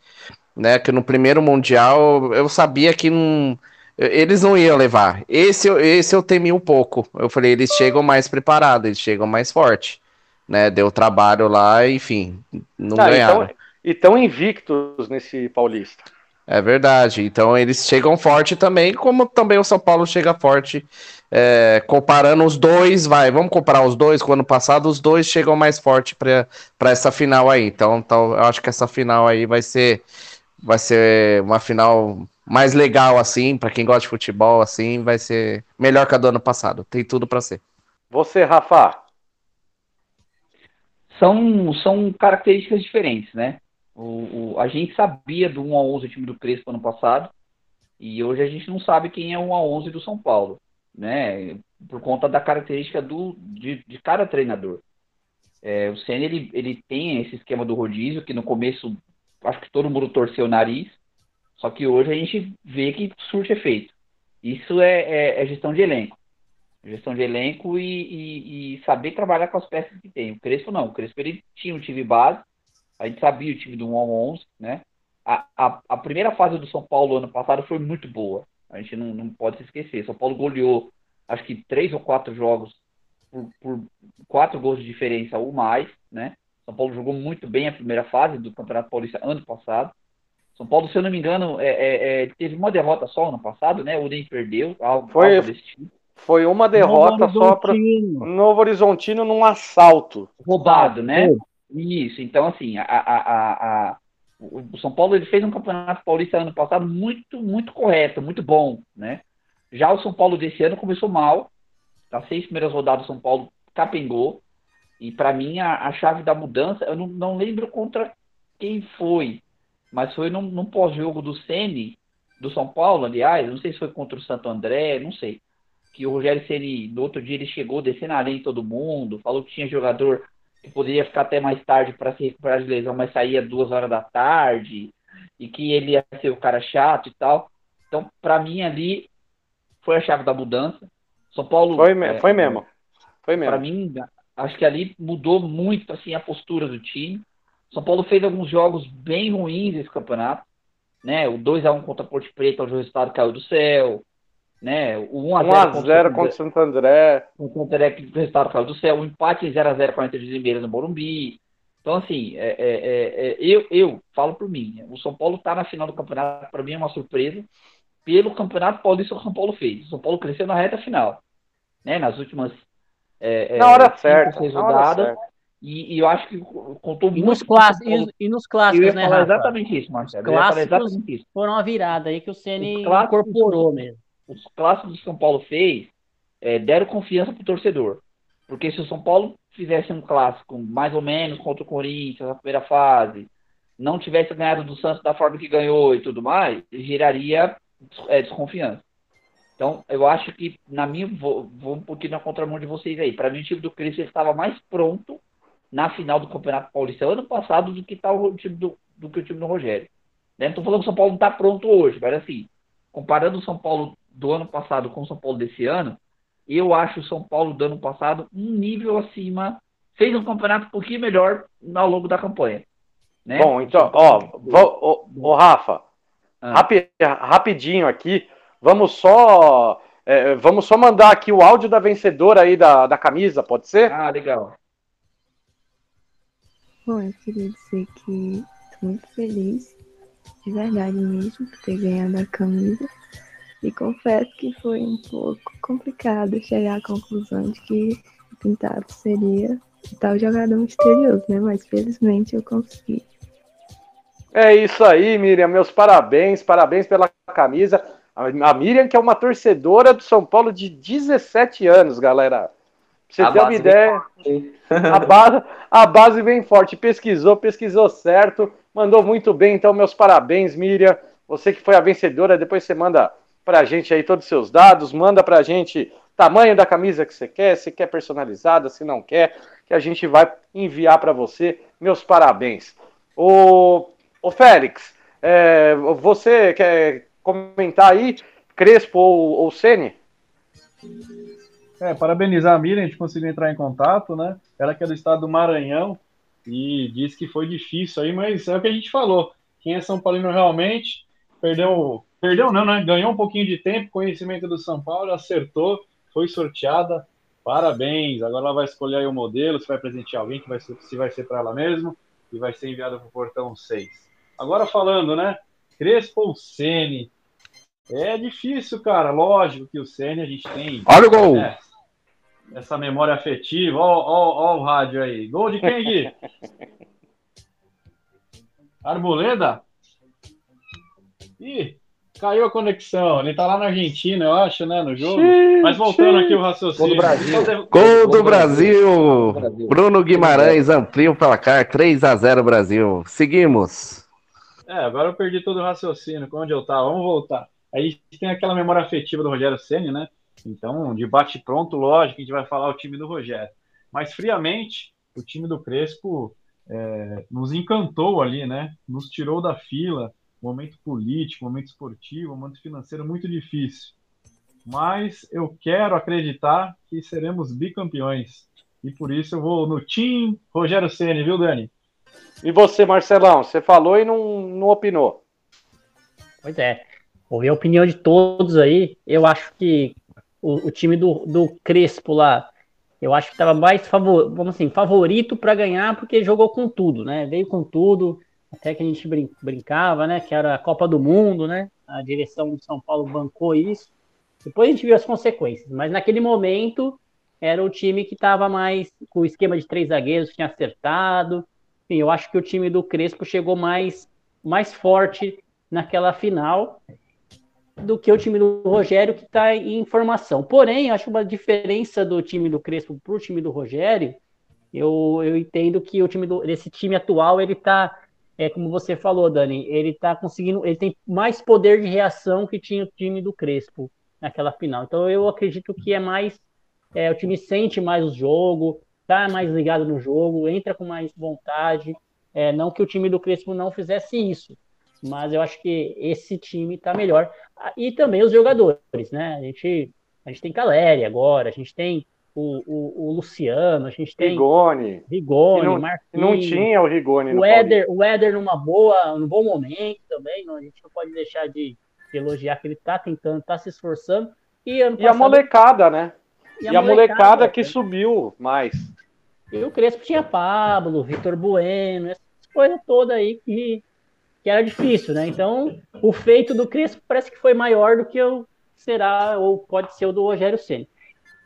S2: né? Que no primeiro Mundial eu sabia que não, eles não iam levar. Esse, esse eu temi um pouco. Eu falei, eles chegam mais preparados, eles chegam mais forte. Né? Deu trabalho lá, enfim, não ah, ganharam.
S3: Então, e estão invictos nesse Paulista.
S2: É verdade. Então eles chegam forte também, como também o São Paulo chega forte. É, comparando os dois, vai, vamos comparar os dois com o ano passado, os dois chegam mais forte para essa final aí. Então, então, eu acho que essa final aí vai ser vai ser uma final mais legal assim, para quem gosta de futebol assim, vai ser melhor que a do ano passado. Tem tudo para ser.
S3: Você, Rafa?
S5: São são características diferentes, né? O, o, a gente sabia do 1 a 11 do time do Crespo ano passado, e hoje a gente não sabe quem é o 1 a 11 do São Paulo, né? Por conta da característica do, de, de cada treinador. É, o Senna, ele, ele tem esse esquema do rodízio, que no começo acho que todo mundo torceu o nariz, só que hoje a gente vê que surte efeito. Isso é, é, é gestão de elenco. Gestão de elenco e, e, e, saber trabalhar com as peças que tem. O Crespo não. O Crespo ele tinha um time base, a gente sabia o time do 1 ao 11, né? A, a, a, primeira fase do São Paulo ano passado foi muito boa. A gente não, não pode se esquecer. São Paulo goleou, acho que três ou quatro jogos por, por quatro gols de diferença ou mais, né? São Paulo jogou muito bem a primeira fase do Campeonato Paulista ano passado. São Paulo, se eu não me engano, é, é, é, teve uma derrota só ano passado, né? O Udem perdeu, algo,
S3: foi, algo desse tipo. Foi uma derrota só para Novo Horizontino num assalto.
S5: Roubado, né? Isso, então assim, a, a, a, o São Paulo ele fez um campeonato paulista ano passado muito, muito correto, muito bom, né? Já o São Paulo desse ano começou mal, as seis primeiras rodadas o São Paulo capengou, e para mim a, a, chave da mudança, eu não, não lembro contra quem foi, mas foi num, num pós-jogo do Ceni do São Paulo, aliás, não sei se foi contra o Santo André, não sei. Que o Rogério Ceni no outro dia ele chegou descendo a em todo mundo, falou que tinha jogador que poderia ficar até mais tarde para se recuperar de lesão, mas saía duas horas da tarde, e que ele ia ser o cara chato e tal. Então, para mim, ali foi a chave da mudança. São Paulo.
S3: Foi, é, foi mesmo. Foi mesmo.
S5: Para mim, Acho que ali mudou muito assim a postura do time. São Paulo fez alguns jogos bem ruins nesse campeonato, né? O 2 a 1 contra a Ponte Preta, onde o resultado caiu do céu, né? O 1 a 0,
S3: 1 0 contra o Santo André.
S5: Contra o Santo André, que o resultado caiu do céu. O empate 0 a 0 com a Inter de Limeira no Morumbi. Então, assim, é, é, é, é, eu, eu falo por mim. O São Paulo está na final do campeonato, para mim é uma surpresa, pelo campeonato paulista que o São Paulo fez. O São Paulo cresceu na reta final, né? Nas últimas.
S3: É, é, na hora certa. Na hora certa.
S5: E, e, eu acho que contou
S6: e muito. Nos clássicos, e, e, nos clássicos,
S5: eu
S6: ia né, falar
S5: Rafa? exatamente isso, Marcelo.
S6: Os clássicos isso. foram uma virada aí que o Ceni incorporou mesmo.
S5: Os clássicos que o São Paulo fez é, deram confiança pro torcedor. Porque se o São Paulo fizesse um clássico mais ou menos contra o Corinthians na primeira fase, não tivesse ganhado do Santos da forma que ganhou e tudo mais, geraria é, desconfiança. Então, eu acho que, na minha, vou, vou um pouquinho na contramão de vocês aí. Para mim, o time do Cristo estava mais pronto na final do Campeonato Paulista ano passado do que tá o time do, do que o time do Rogério. Né? Não estou falando que o São Paulo não está pronto hoje, mas assim, comparando o São Paulo do ano passado com o São Paulo desse ano, eu acho o São Paulo do ano passado um nível acima, fez um campeonato um pouquinho melhor ao longo da campanha. Né?
S3: Bom, então, ó, ó, ó Rafa, ah. rapi, rapidinho aqui, vamos só. É, vamos só mandar aqui o áudio da vencedora aí da, da camisa, pode ser?
S5: Ah, legal.
S10: Bom, eu queria dizer que estou muito feliz, de verdade mesmo, por ter ganhado a camisa. E confesso que foi um pouco complicado chegar à conclusão de que o Pintado seria o tal jogador misterioso, né? Mas felizmente eu consegui.
S3: É isso aí, Miriam. Meus parabéns, parabéns pela camisa. A Miriam, que é uma torcedora do São Paulo de 17 anos, galera. Você a ter uma ideia, a base, a base vem forte. Pesquisou, pesquisou certo, mandou muito bem. Então, meus parabéns, Miriam. Você que foi a vencedora, depois você manda pra gente aí todos os seus dados, manda pra gente tamanho da camisa que você quer, se quer personalizada, se não quer, que a gente vai enviar para você. Meus parabéns. O, o Félix, é, você quer comentar aí, Crespo ou, ou Sene?
S4: É, parabenizar a Miriam, a gente conseguiu entrar em contato, né? Ela que é do estado do Maranhão e disse que foi difícil aí, mas é o que a gente falou. Quem é São Paulino realmente perdeu Perdeu não, né? Ganhou um pouquinho de tempo, conhecimento do São Paulo, acertou, foi sorteada. Parabéns. Agora ela vai escolher aí o modelo, se vai presentear alguém, que vai ser, se vai ser para ela mesma, e vai ser enviada para o portão 6. Agora falando, né? Crespo ou Sene? É difícil, cara. Lógico que o Sene a gente tem.
S2: Olha o gol! Né?
S4: Essa memória afetiva. Ó, ó, ó o rádio aí. Gol de quem, Gui? *laughs* Arboleda? Ih, Caiu a conexão. Ele tá lá na Argentina, eu acho, né? No jogo. Xiii, Mas voltando xiii. aqui o raciocínio.
S2: Gol do Brasil. Gol do Brasil. Brasil. Bruno Guimarães amplia o placar. 3 a 0 Brasil. Seguimos.
S4: É, agora eu perdi todo o raciocínio. Onde eu tava? Vamos voltar. Aí tem aquela memória afetiva do Rogério Senna, né? Então, debate pronto, lógico, a gente vai falar o time do Rogério. Mas, friamente, o time do Crespo é, nos encantou ali, né? Nos tirou da fila momento político, momento esportivo, momento financeiro muito difícil. Mas eu quero acreditar que seremos bicampeões. E por isso eu vou no Team Rogério Ceni, viu, Dani?
S3: E você, Marcelão? Você falou e não, não opinou.
S6: Pois é. Ouvi a opinião de todos aí. Eu acho que o, o time do, do Crespo lá, eu acho que estava mais favor, vamos assim, favorito para ganhar, porque jogou com tudo, né? Veio com tudo até que a gente brin brincava, né? Que era a Copa do Mundo, né? A direção de São Paulo bancou isso. Depois a gente viu as consequências, mas naquele momento era o time que estava mais com o esquema de três zagueiros, tinha acertado. Enfim, eu acho que o time do Crespo chegou mais, mais forte naquela final do que o time do Rogério, que está em formação. Porém, acho uma diferença do time do Crespo para o time do Rogério. Eu, eu entendo que o time do, esse time atual ele está é como você falou, Dani, ele tá conseguindo, ele tem mais poder de reação que tinha o time do Crespo naquela final. Então eu acredito que é mais, é, o time sente mais o jogo, tá mais ligado no jogo, entra com mais vontade. É, não que o time do Crespo não fizesse isso, mas eu acho que esse time tá melhor. E também os jogadores, né? A gente, a gente tem Caleri agora, a gente tem o, o, o Luciano, a gente tem
S3: Rigoni.
S6: Rigoni,
S3: não,
S6: Marquinhos,
S3: não tinha o Rigoni no
S6: o Éder, o Éder numa boa, num bom momento também, não, a gente não pode deixar de, de elogiar que ele tá tentando, tá se esforçando. E,
S3: E a molecada, né?
S6: E
S3: E
S6: a
S3: a, molecada,
S6: molecada,
S3: que subiu mais.
S6: E o Crespo tinha Pablo, Vitor Bueno, essas coisas todas aí que, que era difícil, né? Então, o feito do Crespo parece que foi maior do que o será ou pode ser o do Rogério Ceni.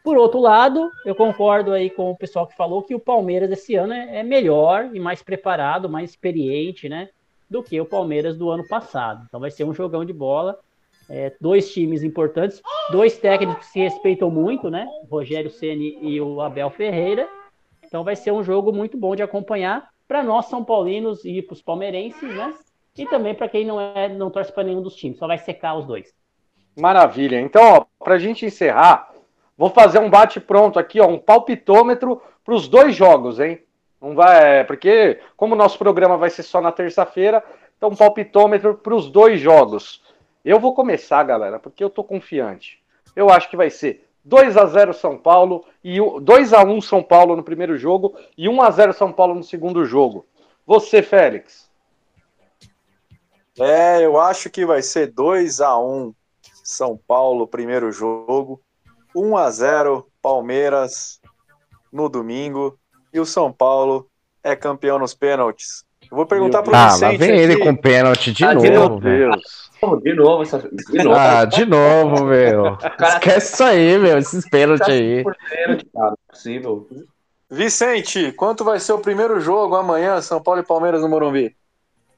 S6: Por outro lado, eu concordo aí com o pessoal que falou que o Palmeiras esse ano é, é melhor e mais preparado, mais experiente, né? Do que o Palmeiras do ano passado. Então vai ser um jogão de bola. É, dois times importantes, dois técnicos que se respeitam muito, né? Rogério Ceni e o Abel Ferreira. Então vai ser um jogo muito bom de acompanhar para nós São Paulinos e para os palmeirenses, né? E também para quem não é não torce para nenhum dos times, só vai secar os dois.
S3: Maravilha. Então, ó, pra gente encerrar, vou fazer um bate-pronto aqui, ó, um palpitômetro para os dois jogos, hein? Não vai, é, porque como o nosso programa vai ser só na terça-feira, então um palpitômetro para os dois jogos. Eu vou começar, galera, porque eu tô confiante. Eu acho que vai ser 2 a 0 São Paulo e o- 2 a 1 São Paulo no primeiro jogo e 1 a 0 São Paulo no segundo jogo. Você, Félix.
S4: É, eu acho que vai ser 2 a 1 São Paulo, primeiro jogo. 1 a 0 Palmeiras no domingo. E o São Paulo é campeão nos pênaltis. Eu vou perguntar pro
S2: Ah, lá
S4: Vicente
S2: vem ele
S4: aqui.
S2: com pênalti de
S4: Ah,
S2: novo, velho.
S3: Deus.
S7: De novo, essa... de novo.
S2: Ah, de novo, meu. Esquece isso aí, meu. Esses pênaltis aí.
S7: Cara, não é possível.
S4: Vicente, quanto vai ser o primeiro jogo amanhã, São Paulo e Palmeiras no Morumbi?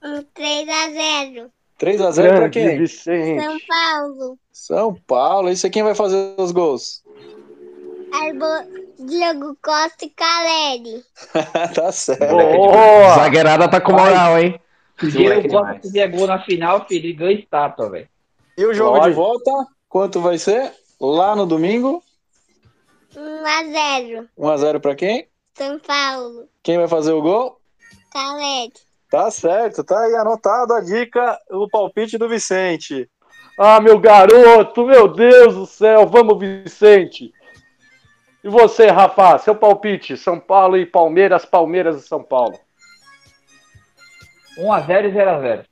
S11: Um 3x0.
S4: 3 a 0 pra quem?
S3: Vicente.
S11: São Paulo.
S4: São Paulo. Isso aí quem vai fazer os gols?
S11: Arbo... Diogo Costa e Caleri. *laughs*
S4: tá certo.
S3: Boa!
S2: Zagueirada tá com moral, hein?
S5: Se o Diego Costa fizer gol na final, filho, ele ganha estátua, velho.
S4: E o jogo de
S3: Lógico.
S4: volta, quanto vai ser? Lá no domingo,
S11: 1x0.
S4: 1 a 0 pra quem?
S11: São Paulo.
S4: Quem vai fazer o gol?
S11: Caleri.
S4: Tá certo, tá aí anotado a dica, o palpite do Vicente.
S3: Ah, meu garoto, meu Deus do céu, vamos, Vicente. E você, Rafa, seu palpite, São Paulo e Palmeiras, Palmeiras e São Paulo.
S5: 1x0 e 0x0.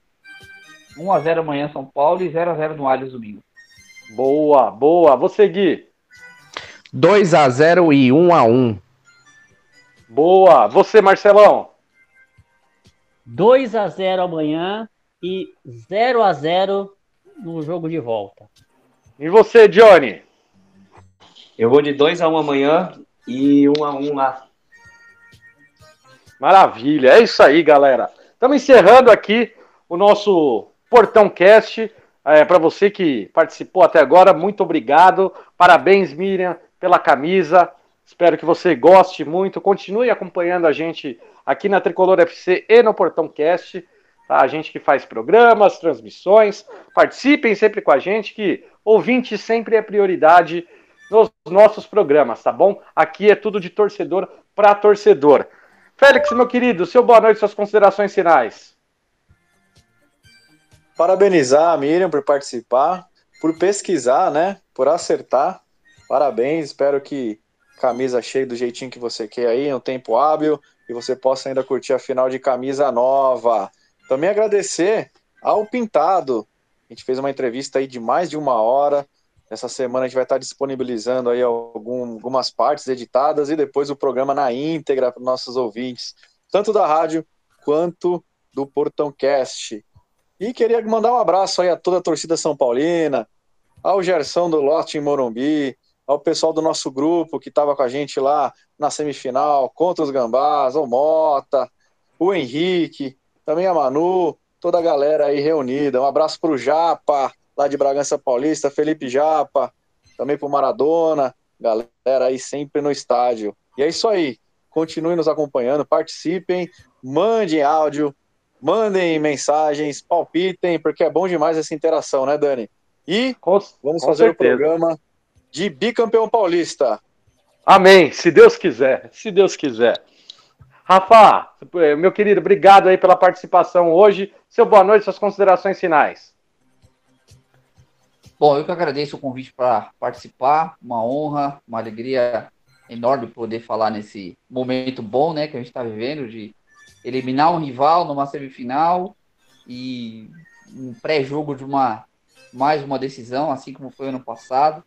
S5: 1x0 amanhã São Paulo e 0x0 no Allianz domingo.
S3: Boa, boa. Você, Gui.
S2: 2 a 0 e 1 a 1
S3: Boa. Você, Marcelão.
S6: 2 a 0 amanhã e 0 a 0 no jogo de volta.
S3: E você, Johnny?
S7: Eu vou de 2x1 amanhã e 1x1 lá.
S3: Maravilha, é isso aí, galera. Estamos encerrando aqui o nosso Portão Cast. É, Para você que participou até agora, muito obrigado. Parabéns, Miriam, pela camisa. Espero que você goste muito. Continue acompanhando a gente aqui na Tricolor FC e no Portão Cast. Tá? A gente que faz programas, transmissões. Participem sempre com a gente, que ouvinte sempre é prioridade nos nossos programas, tá bom? Aqui é tudo de torcedor para torcedor. Félix, meu querido, seu boa noite, suas considerações finais.
S4: Parabenizar a Miriam por participar, por pesquisar, né? Por acertar. Parabéns, espero que camisa cheia do jeitinho que você quer aí, um tempo hábil, e você possa ainda curtir a final de camisa nova. Também agradecer ao Pintado. A gente fez uma entrevista aí de mais de uma hora. Essa semana a gente vai estar disponibilizando aí algum- algumas partes editadas e depois o programa na íntegra para os nossos ouvintes, tanto da rádio quanto do Portão Cast. E queria mandar um abraço aí a toda a torcida São Paulina, ao Gerson do Lote em Morumbi, ao pessoal do nosso grupo que estava com a gente lá na semifinal, contra os Gambás, o Mota, o Henrique, também a Manu, toda a galera aí reunida. Um abraço pro Japa, lá de Bragança Paulista, Felipe Japa, também pro Maradona, galera aí sempre no estádio. E é isso aí. Continuem nos acompanhando, participem, mandem áudio, mandem mensagens, palpitem, porque é bom demais essa interação, né, Dani? E vamos fazer
S3: certeza.
S4: o programa de bicampeão paulista.
S3: Amém, se Deus quiser, se Deus quiser. Rafa, meu querido, obrigado aí pela participação hoje. Seu boa noite, suas considerações finais.
S5: Bom, eu que agradeço o convite para participar, uma honra, uma alegria enorme poder falar nesse momento bom, né, que a gente está vivendo de eliminar um rival numa semifinal e um pré-jogo de uma mais uma decisão, assim como foi ano passado.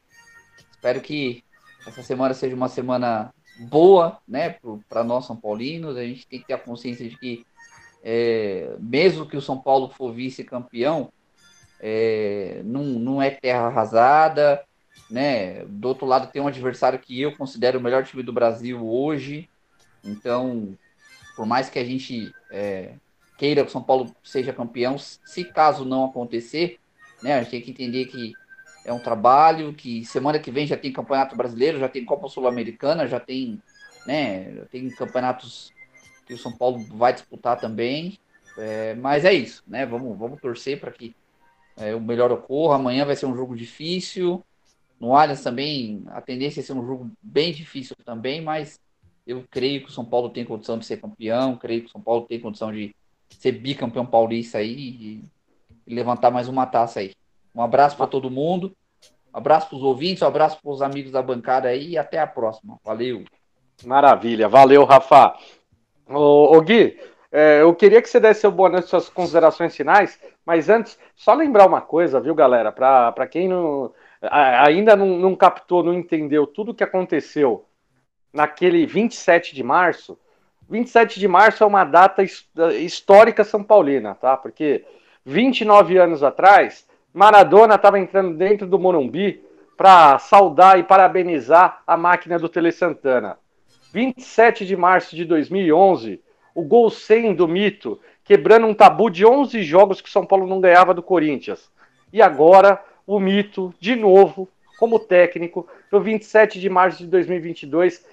S5: Espero que essa semana seja uma semana boa, né, para nós São Paulinos. A gente tem que ter a consciência de que é, mesmo que o São Paulo for vice-campeão, é, não, não é terra arrasada, né? Do outro lado tem um adversário que eu considero o melhor time do Brasil hoje. Então, por mais que a gente é, queira que o São Paulo seja campeão, se caso não acontecer, né? A gente tem que entender que é um trabalho, que semana que vem já tem Campeonato Brasileiro, já tem Copa Sul-Americana, já tem, né? Já tem campeonatos que o São Paulo vai disputar também. É, mas é isso, né? Vamos, vamos torcer para que é, o melhor ocorra. Amanhã vai ser um jogo difícil. No Allianz também, a tendência é ser um jogo bem difícil também, mas eu creio que o São Paulo tem condição de ser campeão, creio que o São Paulo tem condição de ser bicampeão paulista aí e, e levantar mais uma taça aí. Um abraço para todo mundo, um abraço para os ouvintes, um abraço para os amigos da bancada aí e até a próxima. Valeu.
S3: Maravilha, valeu, Rafa. Ô, ô Gui, é, eu queria que você desse seu boa noite, suas considerações finais, mas antes, só lembrar uma coisa, viu, galera? Para quem não, ainda não, não captou, não entendeu tudo o que aconteceu naquele 27 de março, 27 de março é uma data histórica são paulina, tá? Porque 29 anos atrás, Maradona estava entrando dentro do Morumbi para saudar e parabenizar a máquina do Tele Santana. 27 de março de 2011, o gol 100 do Mito, quebrando um tabu de 11 jogos que São Paulo não ganhava do Corinthians. E agora, o Mito, de novo, como técnico, no 27 de março de 2022,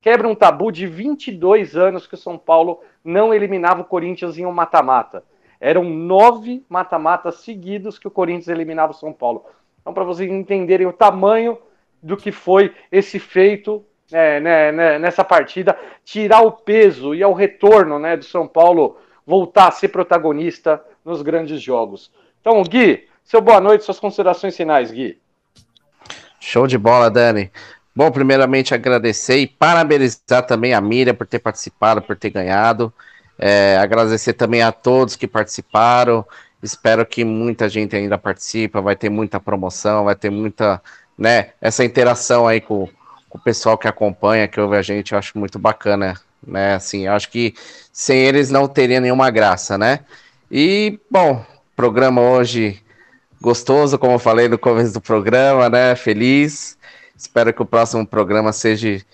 S3: quebra um tabu de 22 anos que o São Paulo não eliminava o Corinthians em um mata-mata. Eram nove mata-matas seguidos que o Corinthians eliminava o São Paulo. Então, para vocês entenderem o tamanho do que foi esse feito é, né, né, nessa partida, tirar o peso e ao retorno né, do São Paulo voltar a ser protagonista nos grandes jogos. Então, Gui, seu boa noite, suas considerações finais, Gui.
S2: Show de bola, Dani. Bom, primeiramente agradecer e parabenizar também a Miriam por ter participado, por ter ganhado. É, agradecer também a todos que participaram. Espero que muita gente ainda participe. Vai ter muita promoção, vai ter muita, né, essa interação aí com, com o pessoal que acompanha, que ouve a gente. Eu acho muito bacana, né? Assim, eu acho que sem eles não teria nenhuma graça, né? E, bom, programa hoje gostoso, como eu falei no começo do programa, né? Feliz. Espero que o próximo programa seja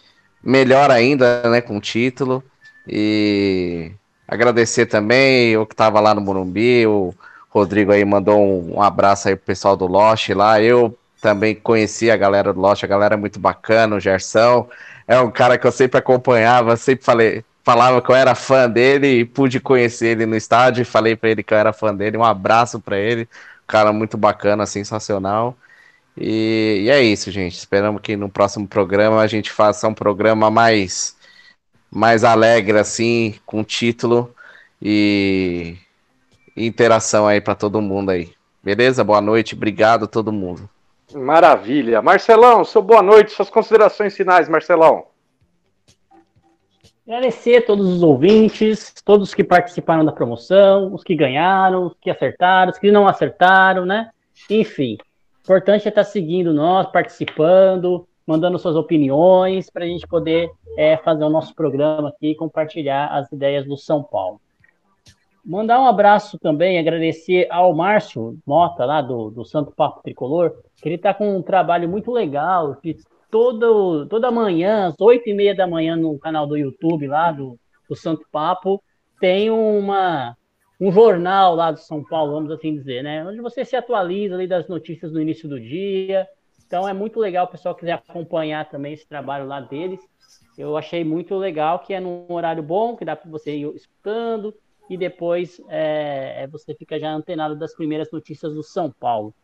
S2: melhor ainda, né? Com título. E agradecer também o que estava lá no Morumbi, o Rodrigo aí mandou um, um, abraço aí pro pessoal do Lost lá. Eu também conheci a galera do Lost, a galera é muito bacana, o Gersão. É um cara que eu sempre acompanhava, sempre falei, falava que eu era fã dele e pude conhecer ele no estádio falei para ele que eu era fã dele. Um abraço para ele cara muito bacana, sensacional. E, e, é isso, gente. Esperamos que no próximo programa a gente faça um programa mais, mais alegre, assim, com título e, interação aí para todo mundo aí. Beleza? Boa noite, obrigado a todo mundo.
S3: Maravilha. Marcelão, seu boa noite, suas considerações finais, Marcelão.
S6: Agradecer a todos os ouvintes, todos que participaram da promoção, os que ganharam, os que acertaram, os que não acertaram, né? Enfim, importante é estar seguindo nós, participando, mandando suas opiniões, para a gente poder é, fazer o nosso programa aqui e compartilhar as ideias do São Paulo. Mandar um abraço também, agradecer ao Márcio Mota, lá do, do Santo Papo Tricolor, que ele está com um trabalho muito legal de todo, toda manhã, às oito e meia da manhã, no canal do YouTube lá do, do Santo Papo, tem uma, um jornal lá do São Paulo, vamos assim dizer, né? Onde você se atualiza ali das notícias no início do dia. Então é muito legal o pessoal quiser acompanhar também esse trabalho lá deles. Eu achei muito legal que é num horário bom, que dá para você ir escutando, e depois é, é, você fica já antenado das primeiras notícias do São Paulo.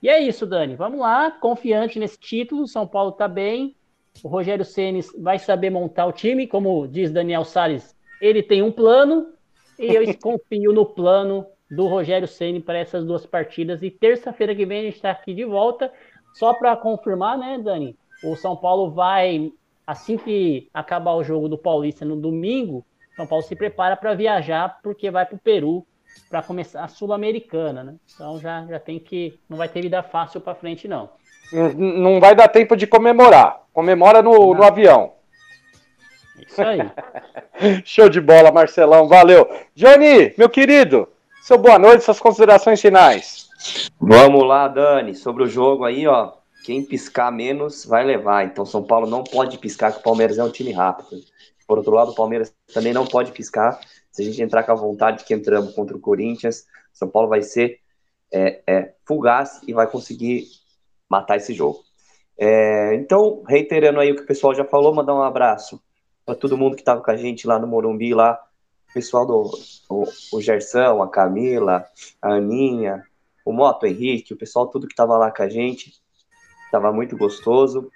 S6: E é isso, Dani. Vamos lá, confiante nesse título. São Paulo está bem. O Rogério Ceni vai saber montar o time, como diz Daniel Salles. Ele tem um plano e eu *laughs* confio no plano do Rogério Ceni para essas duas partidas. E terça-feira que vem a gente está aqui de volta. Só para confirmar, né, Dani? O São Paulo vai assim que acabar o jogo do Paulista no domingo, São Paulo se prepara para viajar porque vai para o Peru para começar a Sul-Americana, né? Então já, já tem que. Não vai ter vida fácil para frente, não.
S3: Não vai dar tempo de comemorar. Comemora no, no avião.
S6: Isso aí. *laughs*
S3: Show de bola, Marcelão. Valeu. Johnny, meu querido, seu boa noite, suas considerações finais.
S7: Vamos lá, Dani. Sobre o jogo aí, ó. Quem piscar menos vai levar. Então, São Paulo não pode piscar, que o Palmeiras é um time rápido. Por outro lado, o Palmeiras também não pode piscar. Se a gente entrar com a vontade que entramos contra o Corinthians, São Paulo vai ser é, é, fugaz e vai conseguir matar esse jogo. É, então, reiterando aí o que o pessoal já falou, mandar um abraço para todo mundo que estava com a gente lá no Morumbi, lá, o pessoal do o, o Gerson, a Camila, a Aninha, o Moto Henrique, o pessoal tudo que estava lá com a gente, estava muito gostoso.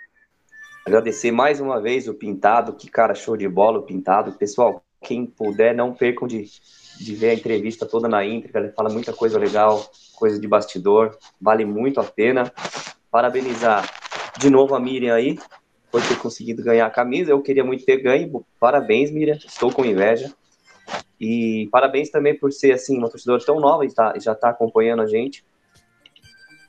S7: Agradecer mais uma vez o Pintado, que cara show de bola o Pintado. Pessoal, quem puder, não percam de, de ver a entrevista toda na íntegra, ele fala muita coisa legal, coisa de bastidor, vale muito a pena. Parabenizar de novo a Miriam aí, por ter conseguido ganhar a camisa. Eu queria muito ter ganho. Parabéns, Miriam. Estou com inveja. E parabéns também por ser assim uma torcedora tão nova e tá, já está acompanhando a gente.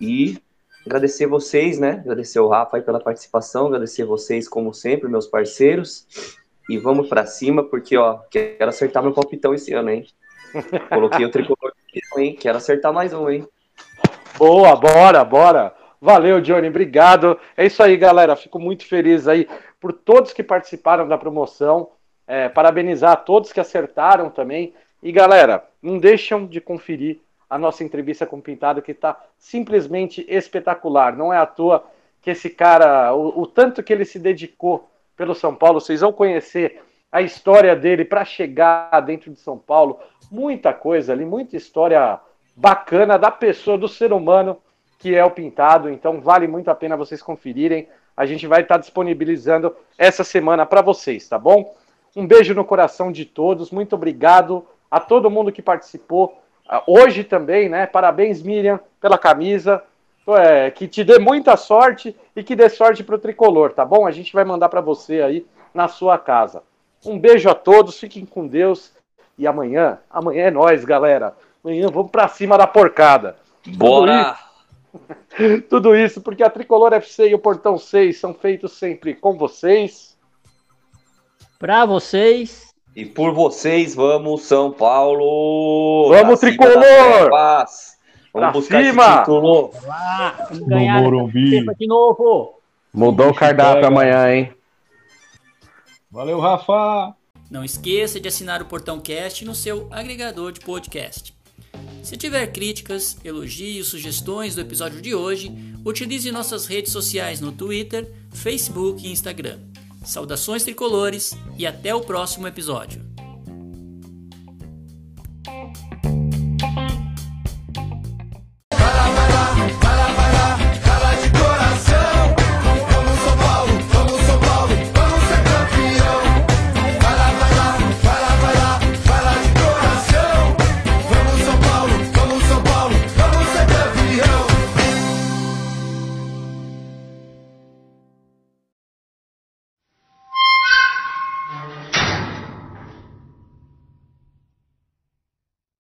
S7: E agradecer vocês, né? Agradecer o Rafa aí pela participação, agradecer vocês como sempre, meus parceiros. E vamos para cima, porque ó, quero acertar meu palpitão esse ano, hein? *laughs* Coloquei o tricolor, hein? Quero acertar mais um, hein?
S3: Boa, bora, bora. Valeu, Johnny, obrigado. É isso aí, galera. Fico muito feliz aí por todos que participaram da promoção. É, parabenizar a todos que acertaram também. E, galera, não deixam de conferir a nossa entrevista com o Pintado, que está simplesmente espetacular. Não é à toa que esse cara, o, o tanto que ele se dedicou pelo São Paulo, vocês vão conhecer a história dele para chegar dentro de São Paulo. Muita coisa ali, muita história bacana da pessoa, do ser humano que é o Pintado. Então vale muito a pena vocês conferirem. A gente vai estar disponibilizando essa semana para vocês, tá bom? Um beijo no coração de todos. Muito obrigado a todo mundo que participou. Ah, hoje também, né? Parabéns, Miriam, pela camisa. É, que te dê muita sorte e que dê sorte para o tricolor, tá bom? A gente vai mandar para você aí na sua casa. Um beijo a todos, fiquem com Deus. E amanhã, amanhã é nós, galera. Amanhã vamos para cima da porcada.
S7: Bora! *laughs*
S3: Tudo isso porque a Tricolor FC e o Portão 6 são feitos sempre com vocês.
S6: Para vocês.
S7: E por vocês, vamos, São Paulo!
S3: Vamos, Tricolor!
S7: Vamos
S3: pra
S7: buscar
S3: cima.
S7: esse título.
S6: Lá, vamos ganhar
S2: No Morumbi.
S6: de novo.
S2: Mudou o cardápio amanhã, hein?
S4: Valeu, Rafa!
S12: Não esqueça de assinar o Portão Cast no seu agregador de podcast. Se tiver críticas, elogios, sugestões do episódio de hoje, utilize nossas redes sociais no Twitter, Facebook e Instagram. Saudações tricolores e até o próximo episódio.